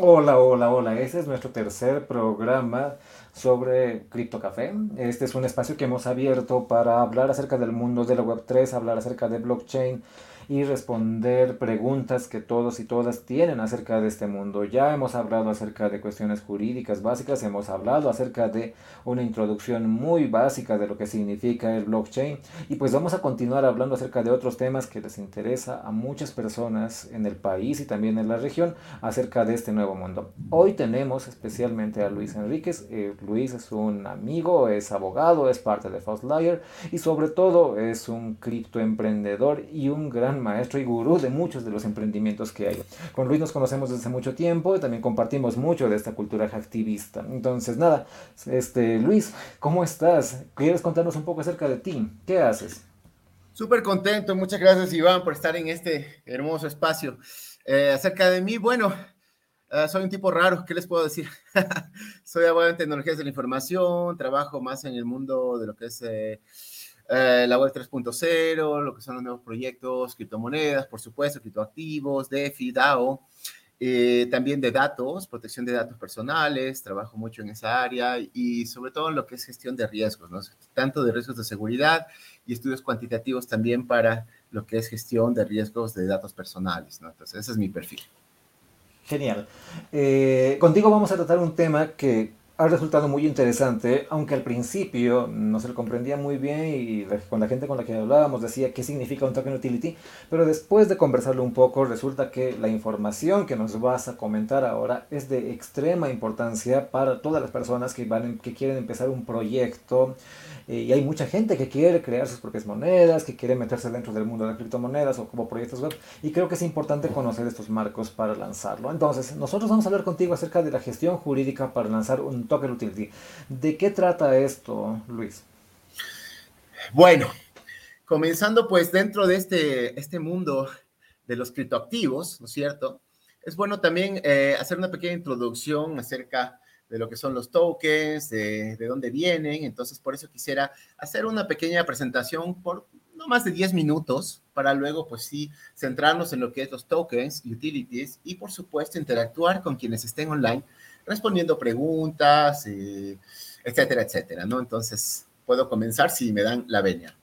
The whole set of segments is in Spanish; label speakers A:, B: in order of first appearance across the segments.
A: Hola, hola, hola. Ese es nuestro tercer programa sobre Cryptocafé. Este es un espacio que hemos abierto para hablar acerca del mundo de la Web3, hablar acerca de blockchain y responder preguntas que todos y todas tienen acerca de este mundo. Ya hemos hablado acerca de cuestiones jurídicas básicas, hemos hablado acerca de una introducción muy básica de lo que significa el blockchain y pues vamos a continuar hablando acerca de otros temas que les interesa a muchas personas en el país y también en la región acerca de este nuevo mundo. Hoy tenemos especialmente a Luis Enríquez. Eh, Luis es un amigo, es abogado, es parte de Fastlier y sobre todo es un criptoemprendedor y un gran maestro y gurú de muchos de los emprendimientos que hay. Con Luis nos conocemos desde mucho tiempo y también compartimos mucho de esta cultura activista. Entonces, nada, este, Luis, ¿cómo estás? ¿Quieres contarnos un poco acerca de ti? ¿Qué haces?
B: Súper contento, muchas gracias Iván por estar en este hermoso espacio. Eh, acerca de mí, bueno, uh, soy un tipo raro, ¿qué les puedo decir? soy abogado en tecnologías de la información, trabajo más en el mundo de lo que es... Eh, eh, la web 3.0, lo que son los nuevos proyectos, criptomonedas, por supuesto, criptoactivos, DeFi, DAO, eh, también de datos, protección de datos personales, trabajo mucho en esa área y sobre todo en lo que es gestión de riesgos, ¿no? tanto de riesgos de seguridad y estudios cuantitativos también para lo que es gestión de riesgos de datos personales. ¿no? Entonces, ese es mi perfil.
A: Genial. Eh, contigo vamos a tratar un tema que ha resultado muy interesante, aunque al principio no se lo comprendía muy bien y con la gente con la que hablábamos decía qué significa un token utility, pero después de conversarlo un poco resulta que la información que nos vas a comentar ahora es de extrema importancia para todas las personas que, van, que quieren empezar un proyecto y hay mucha gente que quiere crear sus propias monedas, que quiere meterse dentro del mundo de las criptomonedas o como proyectos web. Y creo que es importante conocer estos marcos para lanzarlo. Entonces, nosotros vamos a hablar contigo acerca de la gestión jurídica para lanzar un token utility. ¿De qué trata esto, Luis?
B: Bueno, comenzando pues dentro de este, este mundo de los criptoactivos, ¿no es cierto? Es bueno también eh, hacer una pequeña introducción acerca de lo que son los tokens, de, de, dónde vienen. Entonces, por eso quisiera hacer una pequeña presentación por no más de 10 minutos para luego, pues sí, centrarnos en lo que es los tokens, utilities y, por supuesto, interactuar con quienes estén online respondiendo preguntas, eh, etcétera, etcétera, ¿no? Entonces, puedo comenzar si me dan la venia.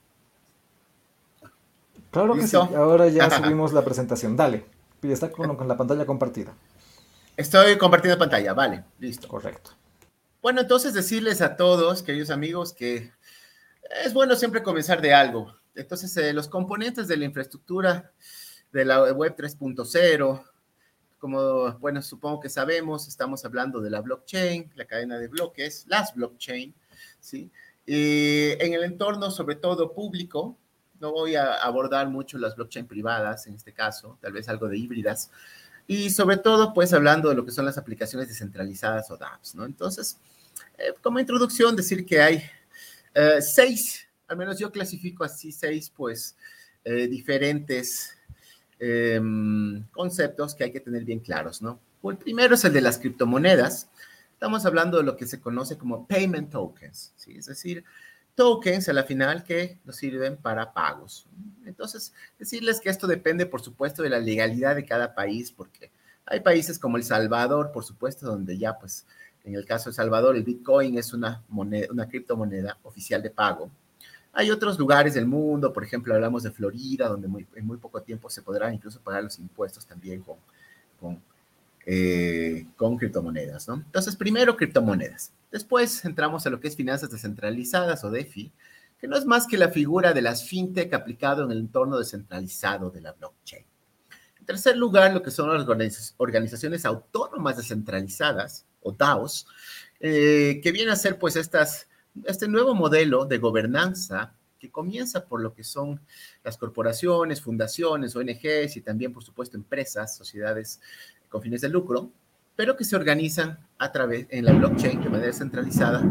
A: Claro que sí. Ahora ya subimos la presentación. Dale. Y está con, con la pantalla compartida.
B: Estoy compartiendo pantalla, vale, listo.
A: Correcto.
B: Bueno, entonces decirles a todos, queridos amigos, que es bueno siempre comenzar de algo. Entonces, eh, los componentes de la infraestructura de la web 3.0, como, bueno, supongo que sabemos, estamos hablando de la blockchain, la cadena de bloques, las blockchain, ¿sí? Y en el entorno, sobre todo público, no voy a abordar mucho las blockchain privadas en este caso, tal vez algo de híbridas, y sobre todo, pues hablando de lo que son las aplicaciones descentralizadas o dApps, ¿no? Entonces, eh, como introducción, decir que hay eh, seis, al menos yo clasifico así seis, pues, eh, diferentes em, conceptos que hay que tener bien claros, ¿no? El primero es el de las criptomonedas. Estamos hablando de lo que se conoce como payment tokens, ¿sí? Es decir, tokens a la final que nos sirven para pagos. Entonces, decirles que esto depende, por supuesto, de la legalidad de cada país, porque hay países como El Salvador, por supuesto, donde ya, pues, en el caso de El Salvador, el Bitcoin es una moneda, una criptomoneda oficial de pago. Hay otros lugares del mundo, por ejemplo, hablamos de Florida, donde en muy poco tiempo se podrán incluso pagar los impuestos también con, eh, con criptomonedas, ¿no? Entonces, primero criptomonedas. Después entramos a lo que es finanzas descentralizadas o DeFi, que no es más que la figura de las fintech aplicado en el entorno descentralizado de la blockchain. En tercer lugar, lo que son las organizaciones autónomas descentralizadas o DAOs, eh, que viene a ser pues este nuevo modelo de gobernanza que comienza por lo que son las corporaciones, fundaciones, ONGs y también, por supuesto, empresas, sociedades con fines de lucro, pero que se organizan a través en la blockchain de manera centralizada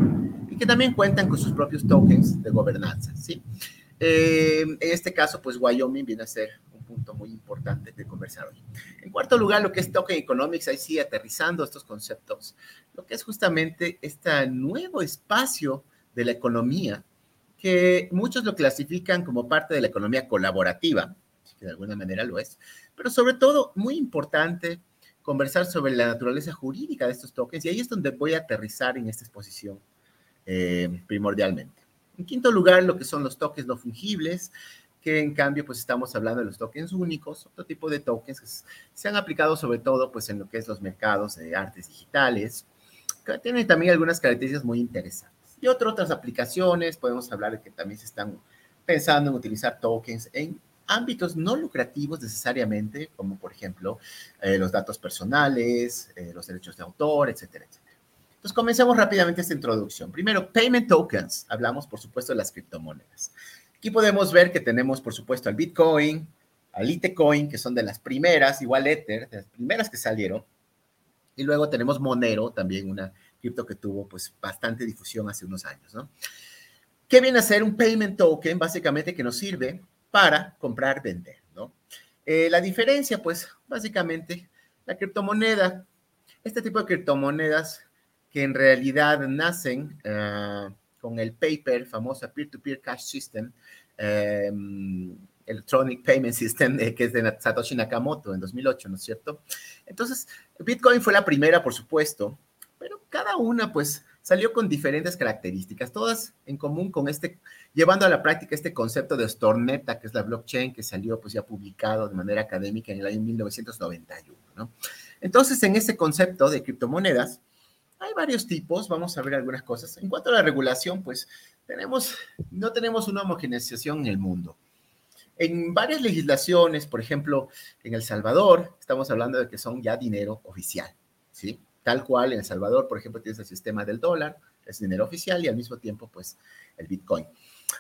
B: y que también cuentan con sus propios tokens de gobernanza, ¿sí? Eh, en este caso, pues Wyoming viene a ser un punto muy importante de conversar hoy. En cuarto lugar, lo que es token economics, ahí sí, aterrizando estos conceptos, lo que es justamente este nuevo espacio de la economía, que muchos lo clasifican como parte de la economía colaborativa, que de alguna manera lo es, pero sobre todo, muy importante, conversar sobre la naturaleza jurídica de estos tokens y ahí es donde voy a aterrizar en esta exposición eh, primordialmente. En quinto lugar, lo que son los tokens no fungibles, que en cambio pues estamos hablando de los tokens únicos, otro tipo de tokens que se han aplicado sobre todo pues en lo que es los mercados de artes digitales, que tienen también algunas características muy interesantes. Y otras aplicaciones, podemos hablar de que también se están pensando en utilizar tokens en ámbitos no lucrativos necesariamente, como por ejemplo eh, los datos personales, eh, los derechos de autor, etcétera, etcétera. Entonces, comencemos rápidamente esta introducción. Primero, payment tokens. Hablamos, por supuesto, de las criptomonedas. Aquí podemos ver que tenemos, por supuesto, al Bitcoin, al Litecoin, que son de las primeras, igual Ether, de las primeras que salieron. Y luego tenemos Monero, también una cripto que tuvo pues bastante difusión hace unos años, ¿no? ¿Qué viene a ser un payment token? Básicamente que nos sirve para comprar, vender, ¿no? Eh, la diferencia, pues, básicamente, la criptomoneda, este tipo de criptomonedas que en realidad nacen uh, con el paper, famosa Peer-to-Peer Cash System, um, Electronic Payment System, eh, que es de Satoshi Nakamoto en 2008, ¿no es cierto? Entonces, Bitcoin fue la primera, por supuesto, pero cada una, pues, salió con diferentes características, todas en común con este, llevando a la práctica este concepto de Storneta, que es la blockchain que salió pues ya publicado de manera académica en el año 1991, ¿no? Entonces, en ese concepto de criptomonedas, hay varios tipos, vamos a ver algunas cosas. En cuanto a la regulación, pues tenemos, no tenemos una homogeneización en el mundo. En varias legislaciones, por ejemplo, en El Salvador, estamos hablando de que son ya dinero oficial, ¿sí? Tal cual en El Salvador, por ejemplo, tienes el sistema del dólar, es dinero oficial y al mismo tiempo, pues, el Bitcoin.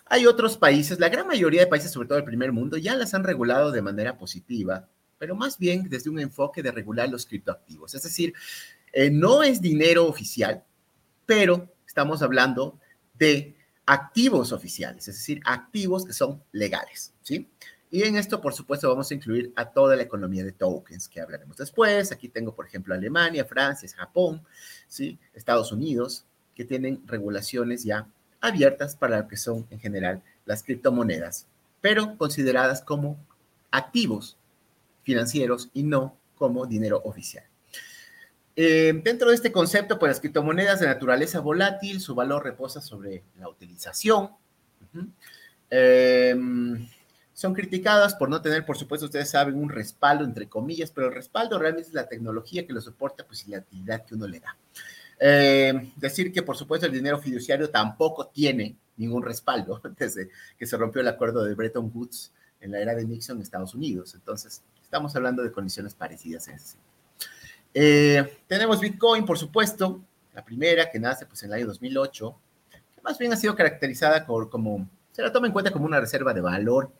B: Hay otros países, la gran mayoría de países, sobre todo del primer mundo, ya las han regulado de manera positiva, pero más bien desde un enfoque de regular los criptoactivos. Es decir, eh, no es dinero oficial, pero estamos hablando de activos oficiales, es decir, activos que son legales, ¿sí? Y en esto, por supuesto, vamos a incluir a toda la economía de tokens que hablaremos después. Aquí tengo, por ejemplo, Alemania, Francia, Japón, ¿sí? Estados Unidos, que tienen regulaciones ya abiertas para lo que son en general las criptomonedas, pero consideradas como activos financieros y no como dinero oficial. Eh, dentro de este concepto, pues las criptomonedas de naturaleza volátil, su valor reposa sobre la utilización. Son criticadas por no tener, por supuesto, ustedes saben, un respaldo, entre comillas, pero el respaldo realmente es la tecnología que lo soporta, pues, y la actividad que uno le da. Eh, decir que, por supuesto, el dinero fiduciario tampoco tiene ningún respaldo desde que se rompió el acuerdo de Bretton Woods en la era de Nixon en Estados Unidos. Entonces, estamos hablando de condiciones parecidas en ese eh, tenemos Bitcoin, por supuesto, la primera que nace pues en el año 2008, que más bien ha sido caracterizada por, como, se la toma en cuenta como una reserva de valor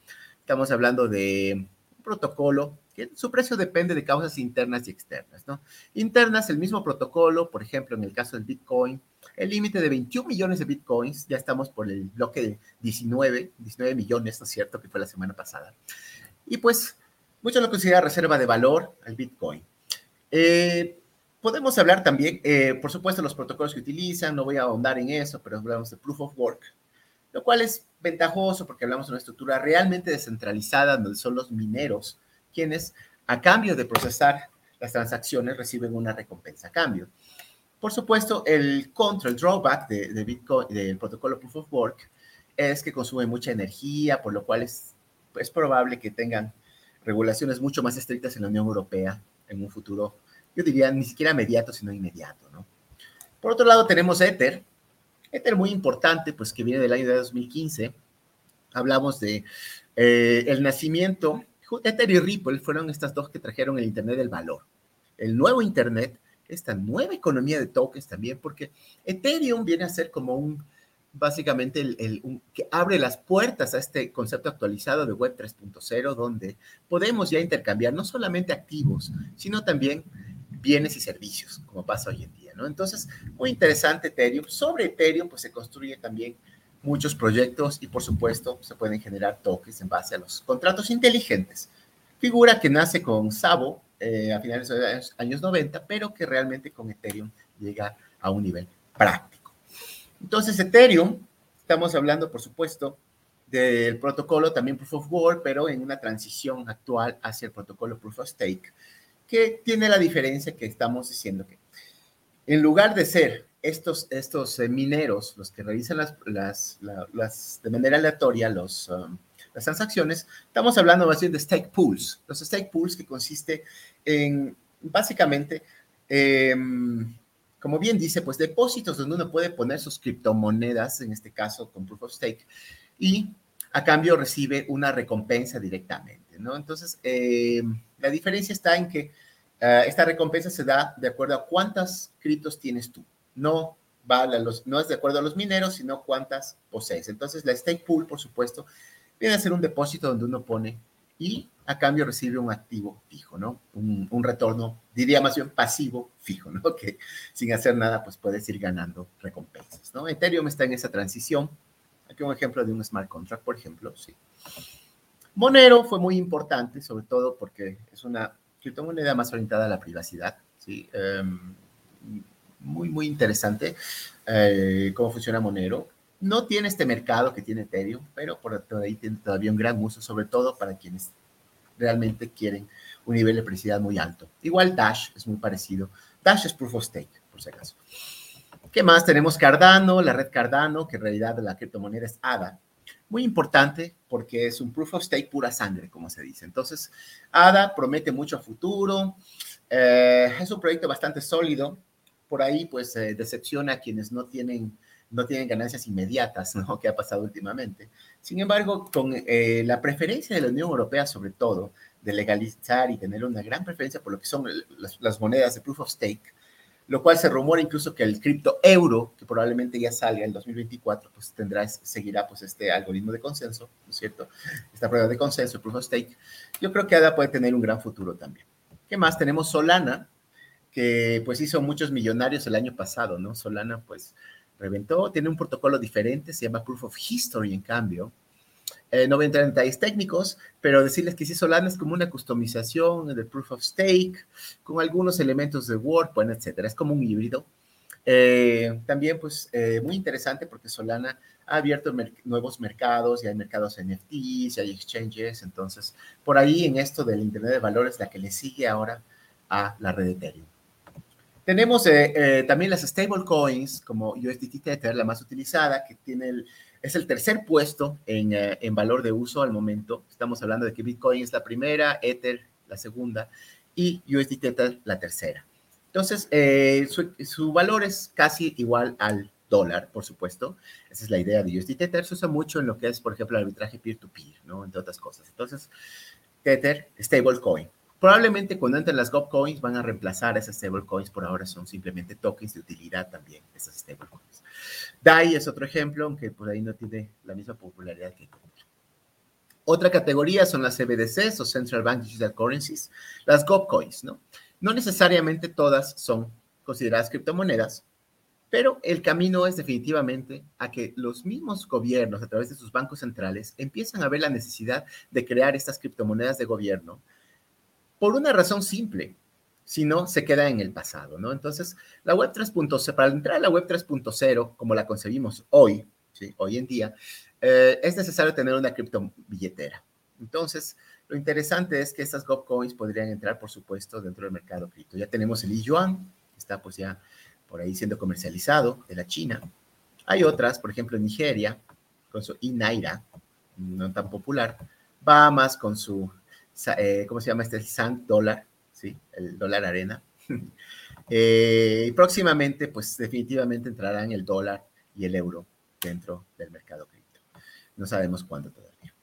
B: Estamos hablando de un protocolo que su precio depende de causas internas y externas, ¿no? Internas, el mismo protocolo, por ejemplo, en el caso del Bitcoin, el límite de 21 millones de Bitcoins, ya estamos por el bloque de 19, 19 millones, ¿no es cierto?, que fue la semana pasada. Y pues, muchos lo consideran reserva de valor al Bitcoin. Eh, podemos hablar también, eh, por supuesto, los protocolos que utilizan, no voy a ahondar en eso, pero hablamos de Proof of Work, lo cual es ventajoso porque hablamos de una estructura realmente descentralizada donde son los mineros quienes a cambio de procesar las transacciones reciben una recompensa a cambio. Por supuesto, el contra, el drawback de, Bitcoin, del protocolo Proof of Work es que consume mucha energía, por lo cual es, es probable que tengan regulaciones mucho más estrictas en la Unión Europea en un futuro, yo diría, ni siquiera inmediato, sino inmediato, ¿no? Por otro lado, tenemos Ether, Ether muy importante, pues que viene del año de 2015. Hablamos de eh, el nacimiento. Ether y Ripple fueron estas dos que trajeron el Internet del valor. El nuevo Internet, esta nueva economía de tokens también, porque Ethereum viene a ser como un, básicamente, el, que abre las puertas a este concepto actualizado de Web 3.0, donde podemos ya intercambiar no solamente activos, sino también bienes y servicios, como pasa hoy en día, ¿no? Entonces, muy interesante Ethereum. Sobre Ethereum, pues se construyen también muchos proyectos y, por supuesto, se pueden generar tokens en base a los contratos inteligentes. Figura que nace con Sabo eh, a finales de los años 90, pero que realmente con Ethereum llega a un nivel práctico. Entonces, Ethereum, estamos hablando, por supuesto, del protocolo también Proof of Work, pero en una transición actual hacia el protocolo Proof of Stake que tiene la diferencia que estamos diciendo que en lugar de ser estos, estos eh, mineros los que realizan las, las, las de manera aleatoria los, um, las transacciones, estamos hablando más bien de stake pools. Los stake pools que consiste en básicamente, em, como bien dice, pues depósitos donde uno puede poner sus criptomonedas, en este caso con proof of stake, y a cambio recibe una recompensa directamente, ¿no? Entonces, em, la diferencia está en que eh, esta recompensa se da de acuerdo a cuántas criptos tienes tú. No, vale los, no es de acuerdo a los mineros, sino cuántas posees. Entonces, la stake pool, por supuesto, viene a ser un depósito donde uno pone y a cambio recibe un activo fijo, ¿no? Un, un, retorno, diría más bien pasivo fijo, ¿no? Que sin hacer nada, pues puedes ir ganando recompensas, ¿no? Ethereum está en esa transición. Aquí un ejemplo de un smart contract, por ejemplo, sí. Monero fue muy importante, sobre todo porque es una criptomoneda más orientada a la privacidad, ¿sí? Um, muy, muy interesante eh, cómo funciona Monero. No tiene este mercado que tiene Ethereum, pero por ahí tiene todavía un gran uso, sobre todo para quienes realmente quieren un nivel de privacidad muy alto. Igual Dash es muy parecido. Dash es proof of stake, por si acaso. ¿Qué más? Tenemos Cardano, la red Cardano, que en realidad la criptomoneda es ADA. Muy importante porque es un proof of stake pura sangre, como se dice. Entonces, ADA promete mucho futuro. Eh, es un proyecto bastante sólido por ahí pues eh, decepciona a quienes no tienen, no tienen ganancias inmediatas, ¿no? Que ha pasado últimamente. Sin embargo, con eh, la preferencia de la Unión Europea, sobre todo, de legalizar y tener una gran preferencia por lo que son las, las monedas de proof of stake, lo cual se rumora incluso que el cripto euro, que probablemente ya salga en 2024, pues tendrá, seguirá pues este algoritmo de consenso, ¿no es cierto? Esta prueba de consenso, proof of stake. Yo creo que ADA puede tener un gran futuro también. ¿Qué más? Tenemos Solana, que pues hizo muchos millonarios el año pasado, ¿no? Solana pues reventó, tiene un protocolo diferente, se llama Proof of History en cambio. Eh, no voy a entrar en detalles técnicos, pero decirles que sí, Solana es como una customización del Proof of Stake, con algunos elementos de Word, bueno, etcétera. Es como un híbrido. Eh, también, pues, eh, muy interesante porque Solana ha abierto nuevos mercados, y hay mercados NFTs, y hay exchanges, entonces, por ahí en esto del Internet de Valores, la que le sigue ahora a la red Ethereum. Tenemos eh, eh, también las stablecoins como USDT Tether, la más utilizada, que tiene el, es el tercer puesto en, eh, en, valor de uso al momento. Estamos hablando de que Bitcoin es la primera, Ether la segunda y USDT la tercera. Entonces, su, su, valor es casi igual al dólar, por supuesto. Esa es la idea de USDT Tether. Se usa mucho en lo que es, por ejemplo, arbitraje peer-to-peer, -peer, no Entre otras cosas. Entonces, Tether, stablecoin. Probablemente cuando entren las GovCoins van a reemplazar esas stablecoins, por ahora son simplemente tokens de utilidad también, esas stablecoins. DAI es otro ejemplo, aunque por ahí no tiene la misma popularidad que Otra categoría son las CBDCs o Central Bank Digital Currencies, las GovCoins, ¿no? No necesariamente todas son consideradas criptomonedas, pero el camino es definitivamente a que los mismos gobiernos, a través de sus bancos centrales, empiezan a ver la necesidad de crear estas criptomonedas de gobierno por una razón simple, si no, se queda en el pasado, ¿no? Entonces, la web 3.0, para entrar a la web 3.0, como la concebimos hoy, hoy en día, eh, es necesario tener una criptobilletera. Entonces, lo interesante es que estas GovCoins podrían entrar, por supuesto, dentro del mercado cripto. Ya tenemos el yuan, está pues ya por ahí siendo comercializado de la China. Hay otras, por ejemplo, Nigeria, con su Inaira, no tan popular. Bahamas con su eh, ¿cómo se llama este? Sand Dólar, ¿sí? El dólar arena. Eh, y próximamente, pues definitivamente entrarán el dólar y el euro dentro del mercado cripto. No sabemos cuándo todavía.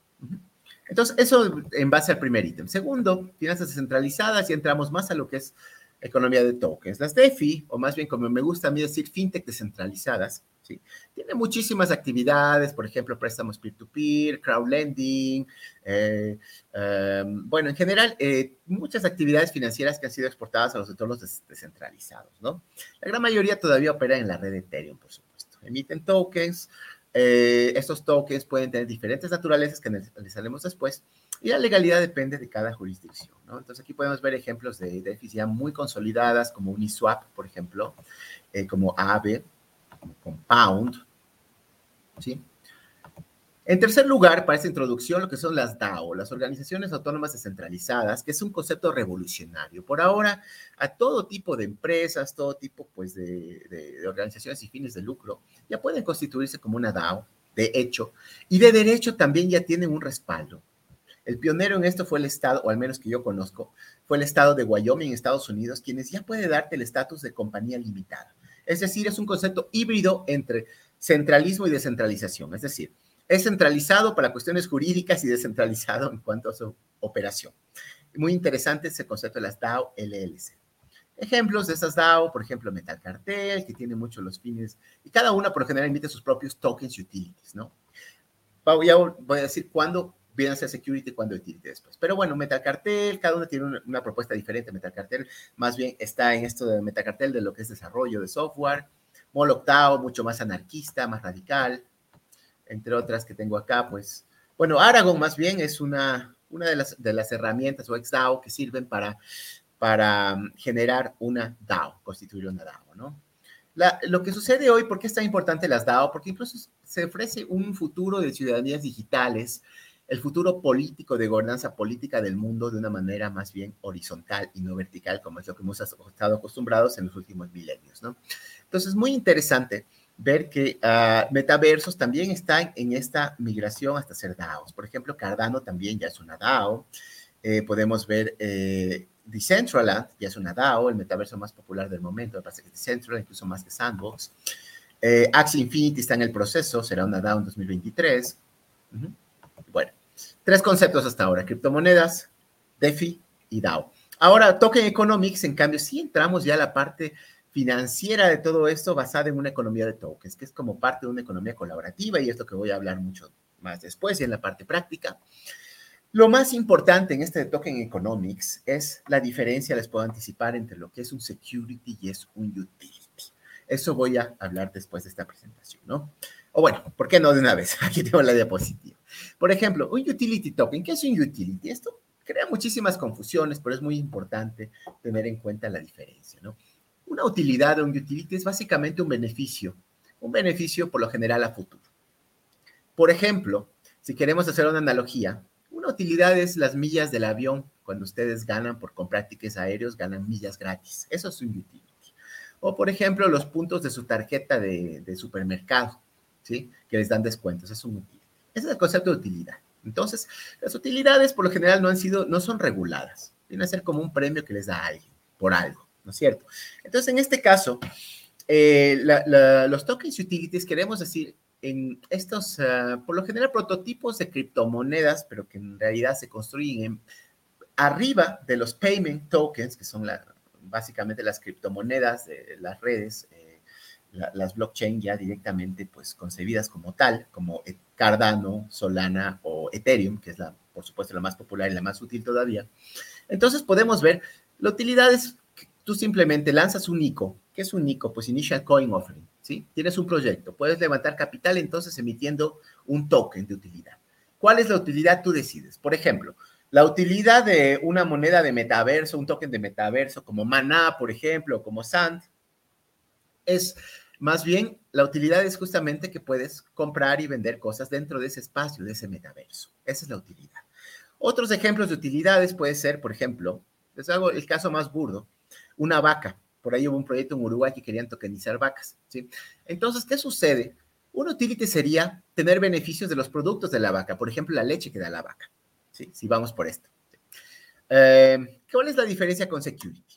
B: Entonces, eso en base al primer ítem. Segundo, finanzas descentralizadas y entramos más a lo que es economía de tokens. Las DeFi, o más bien como me gusta a mí decir, fintech descentralizadas, Tiene muchísimas actividades, por ejemplo, préstamos peer-to-peer, crowdlending, eh, em, bueno, en general, eh, muchas actividades financieras que han sido exportadas a los entornos descentralizados, ¿no? La gran mayoría todavía opera en la red Ethereum, por supuesto. Emiten tokens, eh, estos tokens pueden tener diferentes naturalezas que analizaremos después, y la legalidad depende de cada jurisdicción. ¿no? Entonces aquí podemos ver ejemplos de DeFi ya muy consolidadas, como Uniswap, por ejemplo, como Aave, Compound. ¿sí? En tercer lugar, para esta introducción, lo que son las DAO, las organizaciones autónomas descentralizadas, que es un concepto revolucionario. Por ahora, a todo tipo de empresas, todo tipo pues, de, organizaciones y fines de lucro, ya pueden constituirse como una DAO, de hecho, y de derecho también ya tienen un respaldo. El pionero en esto fue el estado, o al menos que yo conozco, fue el estado de Wyoming, Estados Unidos, quienes ya puede darte el estatus de compañía limitada. Es decir, es un concepto híbrido entre centralismo y descentralización. Es decir, es centralizado para cuestiones jurídicas y descentralizado en cuanto a su operación. Muy interesante ese concepto de las DAO LLC. Ejemplos de esas DAO, por ejemplo, Metal Cartel, que tiene muchos los fines, y cada una por lo general emite sus propios tokens y utilities, ¿no? Voy a, voy a decir cuándo viene a ser security, cuándo utility después. Pero bueno, Metal Cartel, cada una tiene una, una, propuesta diferente. Metal Cartel más bien está en esto de Metal Cartel, de lo que es desarrollo de software. Moloch DAO, mucho más anarquista, más radical entre otras que tengo acá, pues, bueno, Aragon más bien es una, una de, las, de las herramientas o XDAO que sirven para, para um, generar una DAO, constituir una DAO, ¿no? La, lo que sucede hoy, ¿por qué es tan importante las DAO? Porque incluso se ofrece un futuro de ciudadanías digitales, el futuro político de gobernanza política del mundo de una manera más bien horizontal y no vertical, como es lo que hemos estado acostumbrados en los últimos milenios, ¿no? Entonces, muy interesante ver que uh, metaversos también están en esta migración hasta ser DAOs. Por ejemplo, Cardano también ya es una DAO. Eh, podemos ver eh, Decentraland, ya es una DAO, el metaverso más popular del momento, me parece que Decentraland, incluso más que Sandbox. Eh, Axie Infinity está en el proceso, será una DAO en 2023. Uh -huh. Bueno, tres conceptos hasta ahora, criptomonedas, DeFi y DAO. Ahora, Token Economics, en cambio, sí entramos ya a la parte financiera de todo esto basada en una economía de tokens, que es como parte de una economía colaborativa y es lo que voy a hablar mucho más después y en la parte práctica. Lo más importante en este de Token Economics es la diferencia, les puedo anticipar, entre lo que es un security y es un utility. Eso voy a hablar después de esta presentación, ¿no? O bueno, ¿por qué no de una vez? Aquí tengo la diapositiva. Por ejemplo, un utility token. ¿Qué es un utility? Esto crea muchísimas confusiones, pero es muy importante tener en cuenta la diferencia, ¿no? Una utilidad o un utility es básicamente un beneficio, un beneficio por lo general a futuro. Por ejemplo, si queremos hacer una analogía, una utilidad es las millas del avión. Cuando ustedes ganan por comprar tickets aéreos, ganan millas gratis. Eso es un utility. O, por ejemplo, los puntos de su tarjeta de, de supermercado, ¿sí? Que les dan descuentos. Es un. Ese es el concepto de utilidad. Entonces, las utilidades por lo general no han sido, no son reguladas. Vienen a ser como un premio que les da a alguien por algo. ¿no es cierto? Entonces, en este caso, eh, la, la, los tokens utilities queremos decir en estos, uh, por lo general, prototipos de criptomonedas, pero que en realidad se construyen en, arriba de los payment tokens, que son la, básicamente las criptomonedas de las redes, eh, la, las blockchain ya directamente pues concebidas como tal, como Cardano, Solana o Ethereum, que es la, por supuesto, la más popular y la más útil todavía. Entonces podemos ver, la utilidad es tú simplemente lanzas un ICO. ¿Qué es un ICO? Pues Initial Coin Offering, ¿sí? Tienes un proyecto, puedes levantar capital entonces emitiendo un token de utilidad. ¿Cuál es la utilidad? Tú decides. Por ejemplo, la utilidad de una moneda de metaverso, un token de metaverso como Maná, por ejemplo, como Sand, es más bien la utilidad es justamente que puedes comprar y vender cosas dentro de ese espacio, de ese metaverso. Esa es la utilidad. Otros ejemplos de utilidades puede ser, por ejemplo, les hago el caso más burdo, una vaca. Por ahí hubo un proyecto en Uruguay que querían tokenizar vacas. ¿sí? Entonces, ¿qué sucede? Un utility sería tener beneficios de los productos de la vaca, por ejemplo, la leche que da la vaca. ¿sí? Si vamos por esto. Eh, ¿Cuál es la diferencia con security?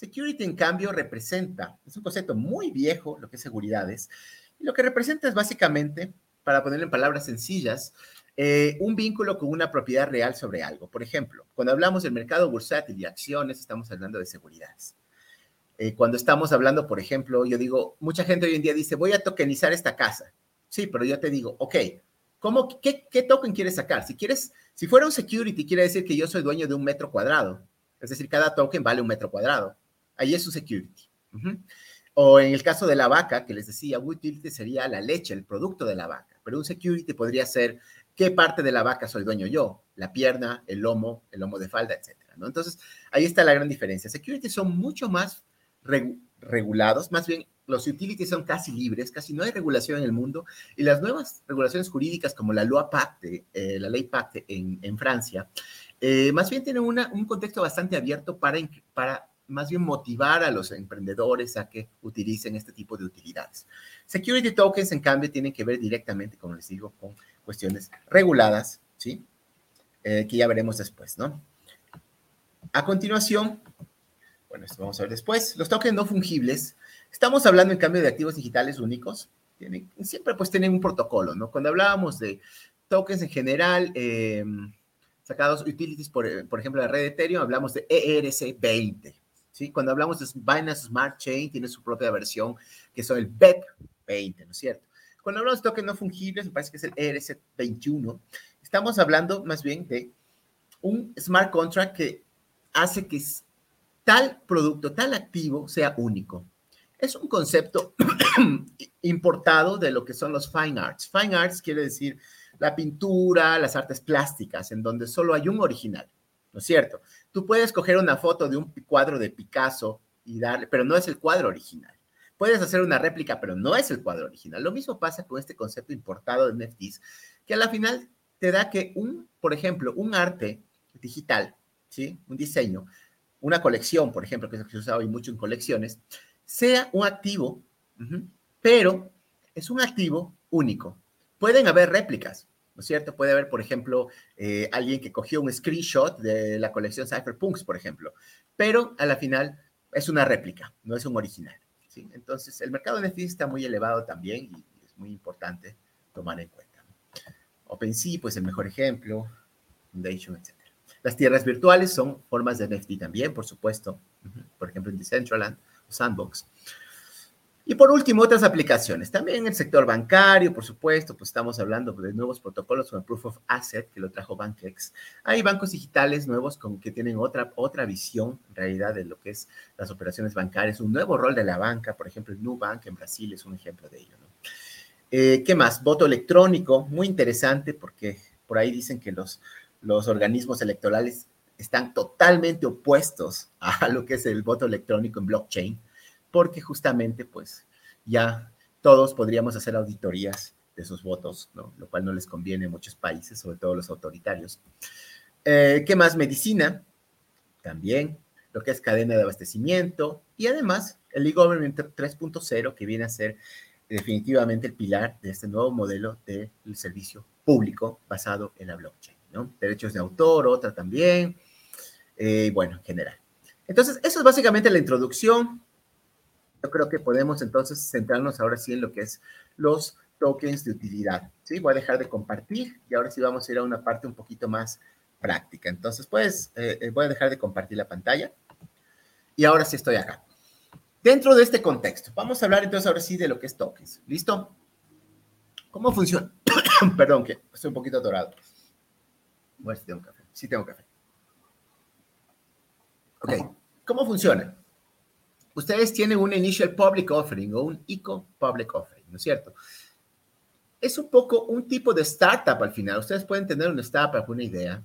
B: Security, en cambio, representa, es un concepto muy viejo, lo que es seguridades, y lo que representa es básicamente, para ponerlo en palabras sencillas, eh, un vínculo con una propiedad real sobre algo. Por ejemplo, cuando hablamos del mercado bursátil y acciones, estamos hablando de seguridades. Eh, cuando estamos hablando, por ejemplo, yo digo, mucha gente hoy en día dice, voy a tokenizar esta casa. Sí, pero yo te digo, ok, ¿cómo, qué, qué token quieres sacar? Si quieres, si fuera un security, quiere decir que yo soy dueño de un metro cuadrado. Es decir, cada token vale un metro cuadrado. Ahí es un security. Uh -huh. O en el caso de la vaca, que les decía, utility sería la leche, el producto de la vaca. Pero un security podría ser qué parte de la vaca soy dueño yo, la pierna, el lomo, el lomo de falda, etcétera, ¿no? Entonces, ahí está la gran diferencia. Security son mucho más regulados, más bien los utilities son casi libres, casi no hay regulación en el mundo, y las nuevas regulaciones jurídicas como la loi Pacte, eh, la ley Pacte en, en Francia, eh, más bien tienen una, un contexto bastante abierto para, para más bien motivar a los emprendedores a que utilicen este tipo de utilidades. Security tokens, en cambio, tienen que ver directamente, como les digo, con cuestiones reguladas, ¿sí? Eh, que ya veremos después, ¿no? A continuación, bueno, esto vamos a ver después, los tokens no fungibles. Estamos hablando, en cambio, de activos digitales únicos. Tienen, siempre, pues, tienen un protocolo, ¿no? Cuando hablábamos de tokens en general, eh, sacados utilities, por, por ejemplo, la red Ethereum, hablamos de ERC20, ¿sí? Cuando hablamos de Binance Smart Chain, tiene su propia versión, que son el BEP20, ¿no es cierto? Cuando hablamos de tokens no fungibles, me parece que es el ERC21, estamos hablando más bien de un smart contract que hace que tal producto, tal activo sea único. Es un concepto importado de lo que son los fine arts. Fine arts quiere decir la pintura, las artes plásticas, en donde solo hay un original. ¿No es cierto? Tú puedes coger una foto de un cuadro de Picasso y darle, pero no es el cuadro original. Puedes hacer una réplica, pero no es el cuadro original. Lo mismo pasa con este concepto importado de NFTs, que a la final te da que un, por ejemplo, un arte digital, ¿sí? Un diseño, una colección, por ejemplo, que se usa hoy mucho en colecciones, sea un activo, pero es un activo único. Pueden haber réplicas, ¿no es cierto? Puede haber, por ejemplo, eh, alguien que cogió un screenshot de la colección Cypherpunks, por ejemplo, pero a la final es una réplica, no es un original. ¿sí? Entonces, el mercado de NFT está muy elevado también y es muy importante tomar en cuenta. OpenSea, pues el mejor ejemplo, Foundation, etc. Las tierras virtuales son formas de NFT también, por supuesto, por ejemplo en Decentraland o Sandbox. Y por último, otras aplicaciones. También en el sector bancario, por supuesto, pues estamos hablando de nuevos protocolos como Proof of Asset, que lo trajo Bankex. Hay bancos digitales nuevos con, que tienen otra, otra visión, en realidad, de lo que es las operaciones bancarias, un nuevo rol de la banca. Por ejemplo, el Nubank en Brasil es un ejemplo de ello. ¿no? Eh, ¿Qué más? Voto electrónico, muy interesante porque por ahí dicen que los, los organismos electorales están totalmente opuestos a lo que es el voto electrónico en blockchain porque justamente pues ya todos podríamos hacer auditorías de esos votos, ¿no? lo cual no les conviene a muchos países, sobre todo los autoritarios. Eh, ¿Qué más? Medicina, también, lo que es cadena de abastecimiento y además el e-government 3.0 que viene a ser definitivamente el pilar de este nuevo modelo del servicio público basado en la blockchain, ¿no? Derechos de autor, otra también, eh, bueno, en general. Entonces, eso es básicamente la introducción yo creo que podemos entonces centrarnos ahora sí en lo que es los tokens de utilidad. ¿sí? Voy a dejar de compartir y ahora sí vamos a ir a una parte un poquito más práctica. Entonces, pues, eh, eh, voy a dejar de compartir la pantalla y ahora sí estoy acá. Dentro de este contexto, vamos a hablar entonces ahora sí de lo que es tokens. ¿Listo? ¿Cómo funciona? Perdón, que estoy un poquito atorado. Bueno, si tengo café. Sí tengo café. Ok, ¿cómo funciona? Ustedes tienen un Initial Public Offering o un ICO Public Offering, ¿no es cierto? Es un poco un tipo de startup al final. Ustedes pueden tener una startup, una idea,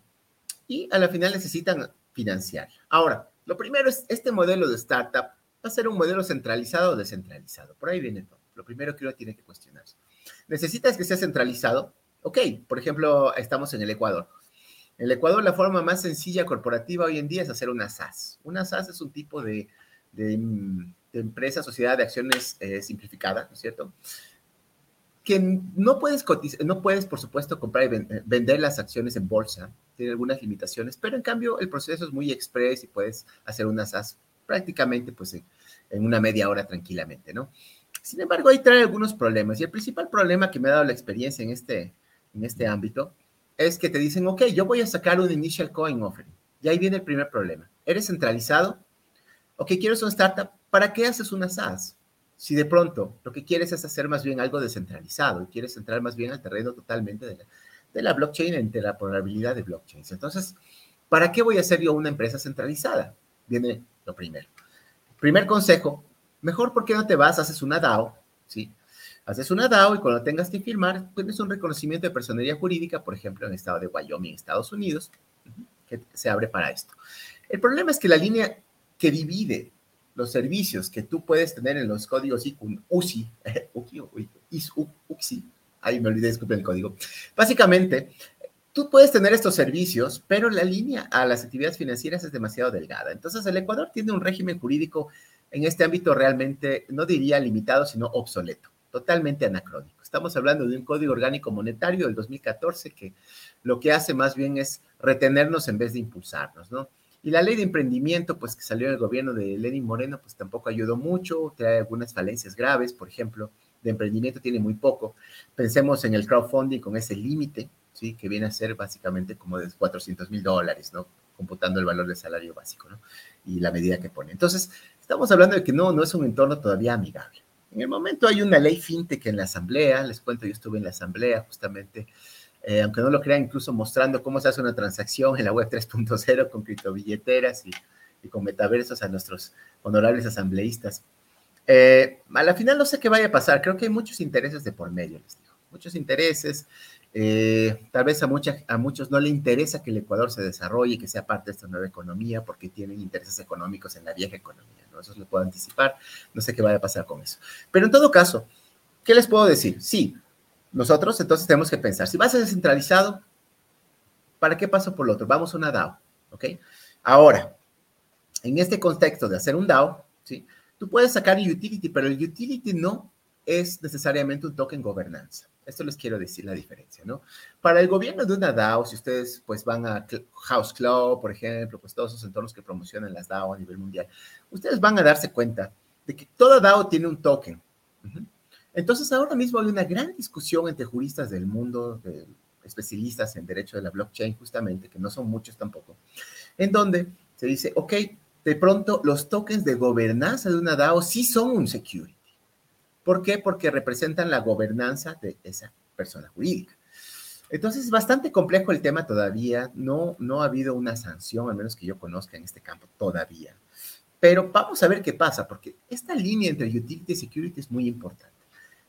B: y a la final necesitan financiar. Ahora, lo primero es, este modelo de startup va a ser un modelo centralizado o descentralizado. Por ahí viene todo. Lo primero que uno tiene que cuestionarse. ¿Necesitas que sea centralizado? Ok, por ejemplo, estamos en el Ecuador. En el Ecuador la forma más sencilla corporativa hoy en día es hacer una SaaS. Una SaaS es un tipo de, de, empresa, sociedad de acciones eh, simplificada, ¿no es cierto? Que no puedes no puedes, por supuesto, comprar y eh, vender las acciones en bolsa, tiene algunas limitaciones, pero en cambio el proceso es muy express y puedes hacer unas SAS prácticamente pues en, en una media hora tranquilamente, ¿no? Sin embargo, ahí trae algunos problemas y el principal problema que me ha dado la experiencia en este, en este ámbito es que te dicen, ok, yo voy a sacar un initial coin offering. Y ahí viene el primer problema. Eres centralizado, ok, quieres una startup, ¿para qué haces una SaaS? Si de pronto lo que quieres es hacer más bien algo descentralizado y quieres entrar más bien al terreno totalmente de la, blockchain, entre la probabilidad de blockchains. Entonces, ¿para qué voy a hacer yo una empresa centralizada? Viene lo primero. Primer consejo, mejor porque no te vas, haces una DAO, ¿sí? Haces una DAO y cuando tengas que firmar, tienes un reconocimiento de personería jurídica, por ejemplo, en el estado de Wyoming, Estados Unidos, que se abre para esto. El problema es que la línea que divide los servicios que tú puedes tener en los códigos UCI, UCI, ahí me olvidé, disculpen el código. Básicamente, tú puedes tener estos servicios, pero la línea a las actividades financieras es demasiado delgada. Entonces, el Ecuador tiene un régimen jurídico en este ámbito realmente, no diría limitado, sino obsoleto, totalmente anacrónico. Estamos hablando de un código orgánico monetario del 2014 que lo que hace más bien es retenernos en vez de impulsarnos, ¿no? Y la ley de emprendimiento, pues que salió del gobierno de Lenin Moreno, pues tampoco ayudó mucho, trae algunas falencias graves, por ejemplo, de emprendimiento tiene muy poco. Pensemos en el crowdfunding con ese límite, ¿sí? Que viene a ser básicamente como de 400 mil dólares, ¿no? Computando el valor del salario básico, ¿no? Y la medida que pone. Entonces, estamos hablando de que no, no es un entorno todavía amigable. En el momento hay una ley fintech en la asamblea, les cuento, yo estuve en la asamblea justamente eh, aunque no lo crean, incluso mostrando cómo se hace una transacción en la web 3.0 con criptobilleteras y, y con metaversos a nuestros honorables asambleístas. Eh, a la final no sé qué vaya a pasar, creo que hay muchos intereses de por medio, les digo, muchos intereses. Eh, tal vez a, a muchos no le interesa que el Ecuador se desarrolle, que sea parte de esta nueva economía, porque tienen intereses económicos en la vieja economía, ¿no? Eso lo puedo anticipar, no sé qué vaya a pasar con eso. Pero en todo caso, ¿qué les puedo decir? Sí, nosotros entonces tenemos que pensar, si va a ser descentralizado, ¿para qué paso por lo otro? Vamos a una DAO, ¿ok? Ahora, en este contexto de hacer un DAO, ¿sí? Tú puedes sacar utility, pero el utility no es necesariamente un token gobernanza. Esto les quiero decir la diferencia, ¿no? Para el gobierno de una DAO, si ustedes pues van a House Club, por ejemplo, pues todos esos entornos que promocionan las DAO a nivel mundial, ustedes van a darse cuenta de que toda DAO tiene un token. Entonces, ahora mismo hay una gran discusión entre juristas del mundo, especialistas en derecho de la blockchain, justamente, que no son muchos tampoco, en donde se dice, ok, de pronto los tokens de gobernanza de una DAO sí son un security. ¿Por qué? Porque representan la gobernanza de esa persona jurídica. Entonces es bastante complejo el tema todavía, no, no ha habido una sanción, al menos que yo conozca en este campo todavía. Pero vamos a ver qué pasa, porque esta línea entre utility y security es muy importante.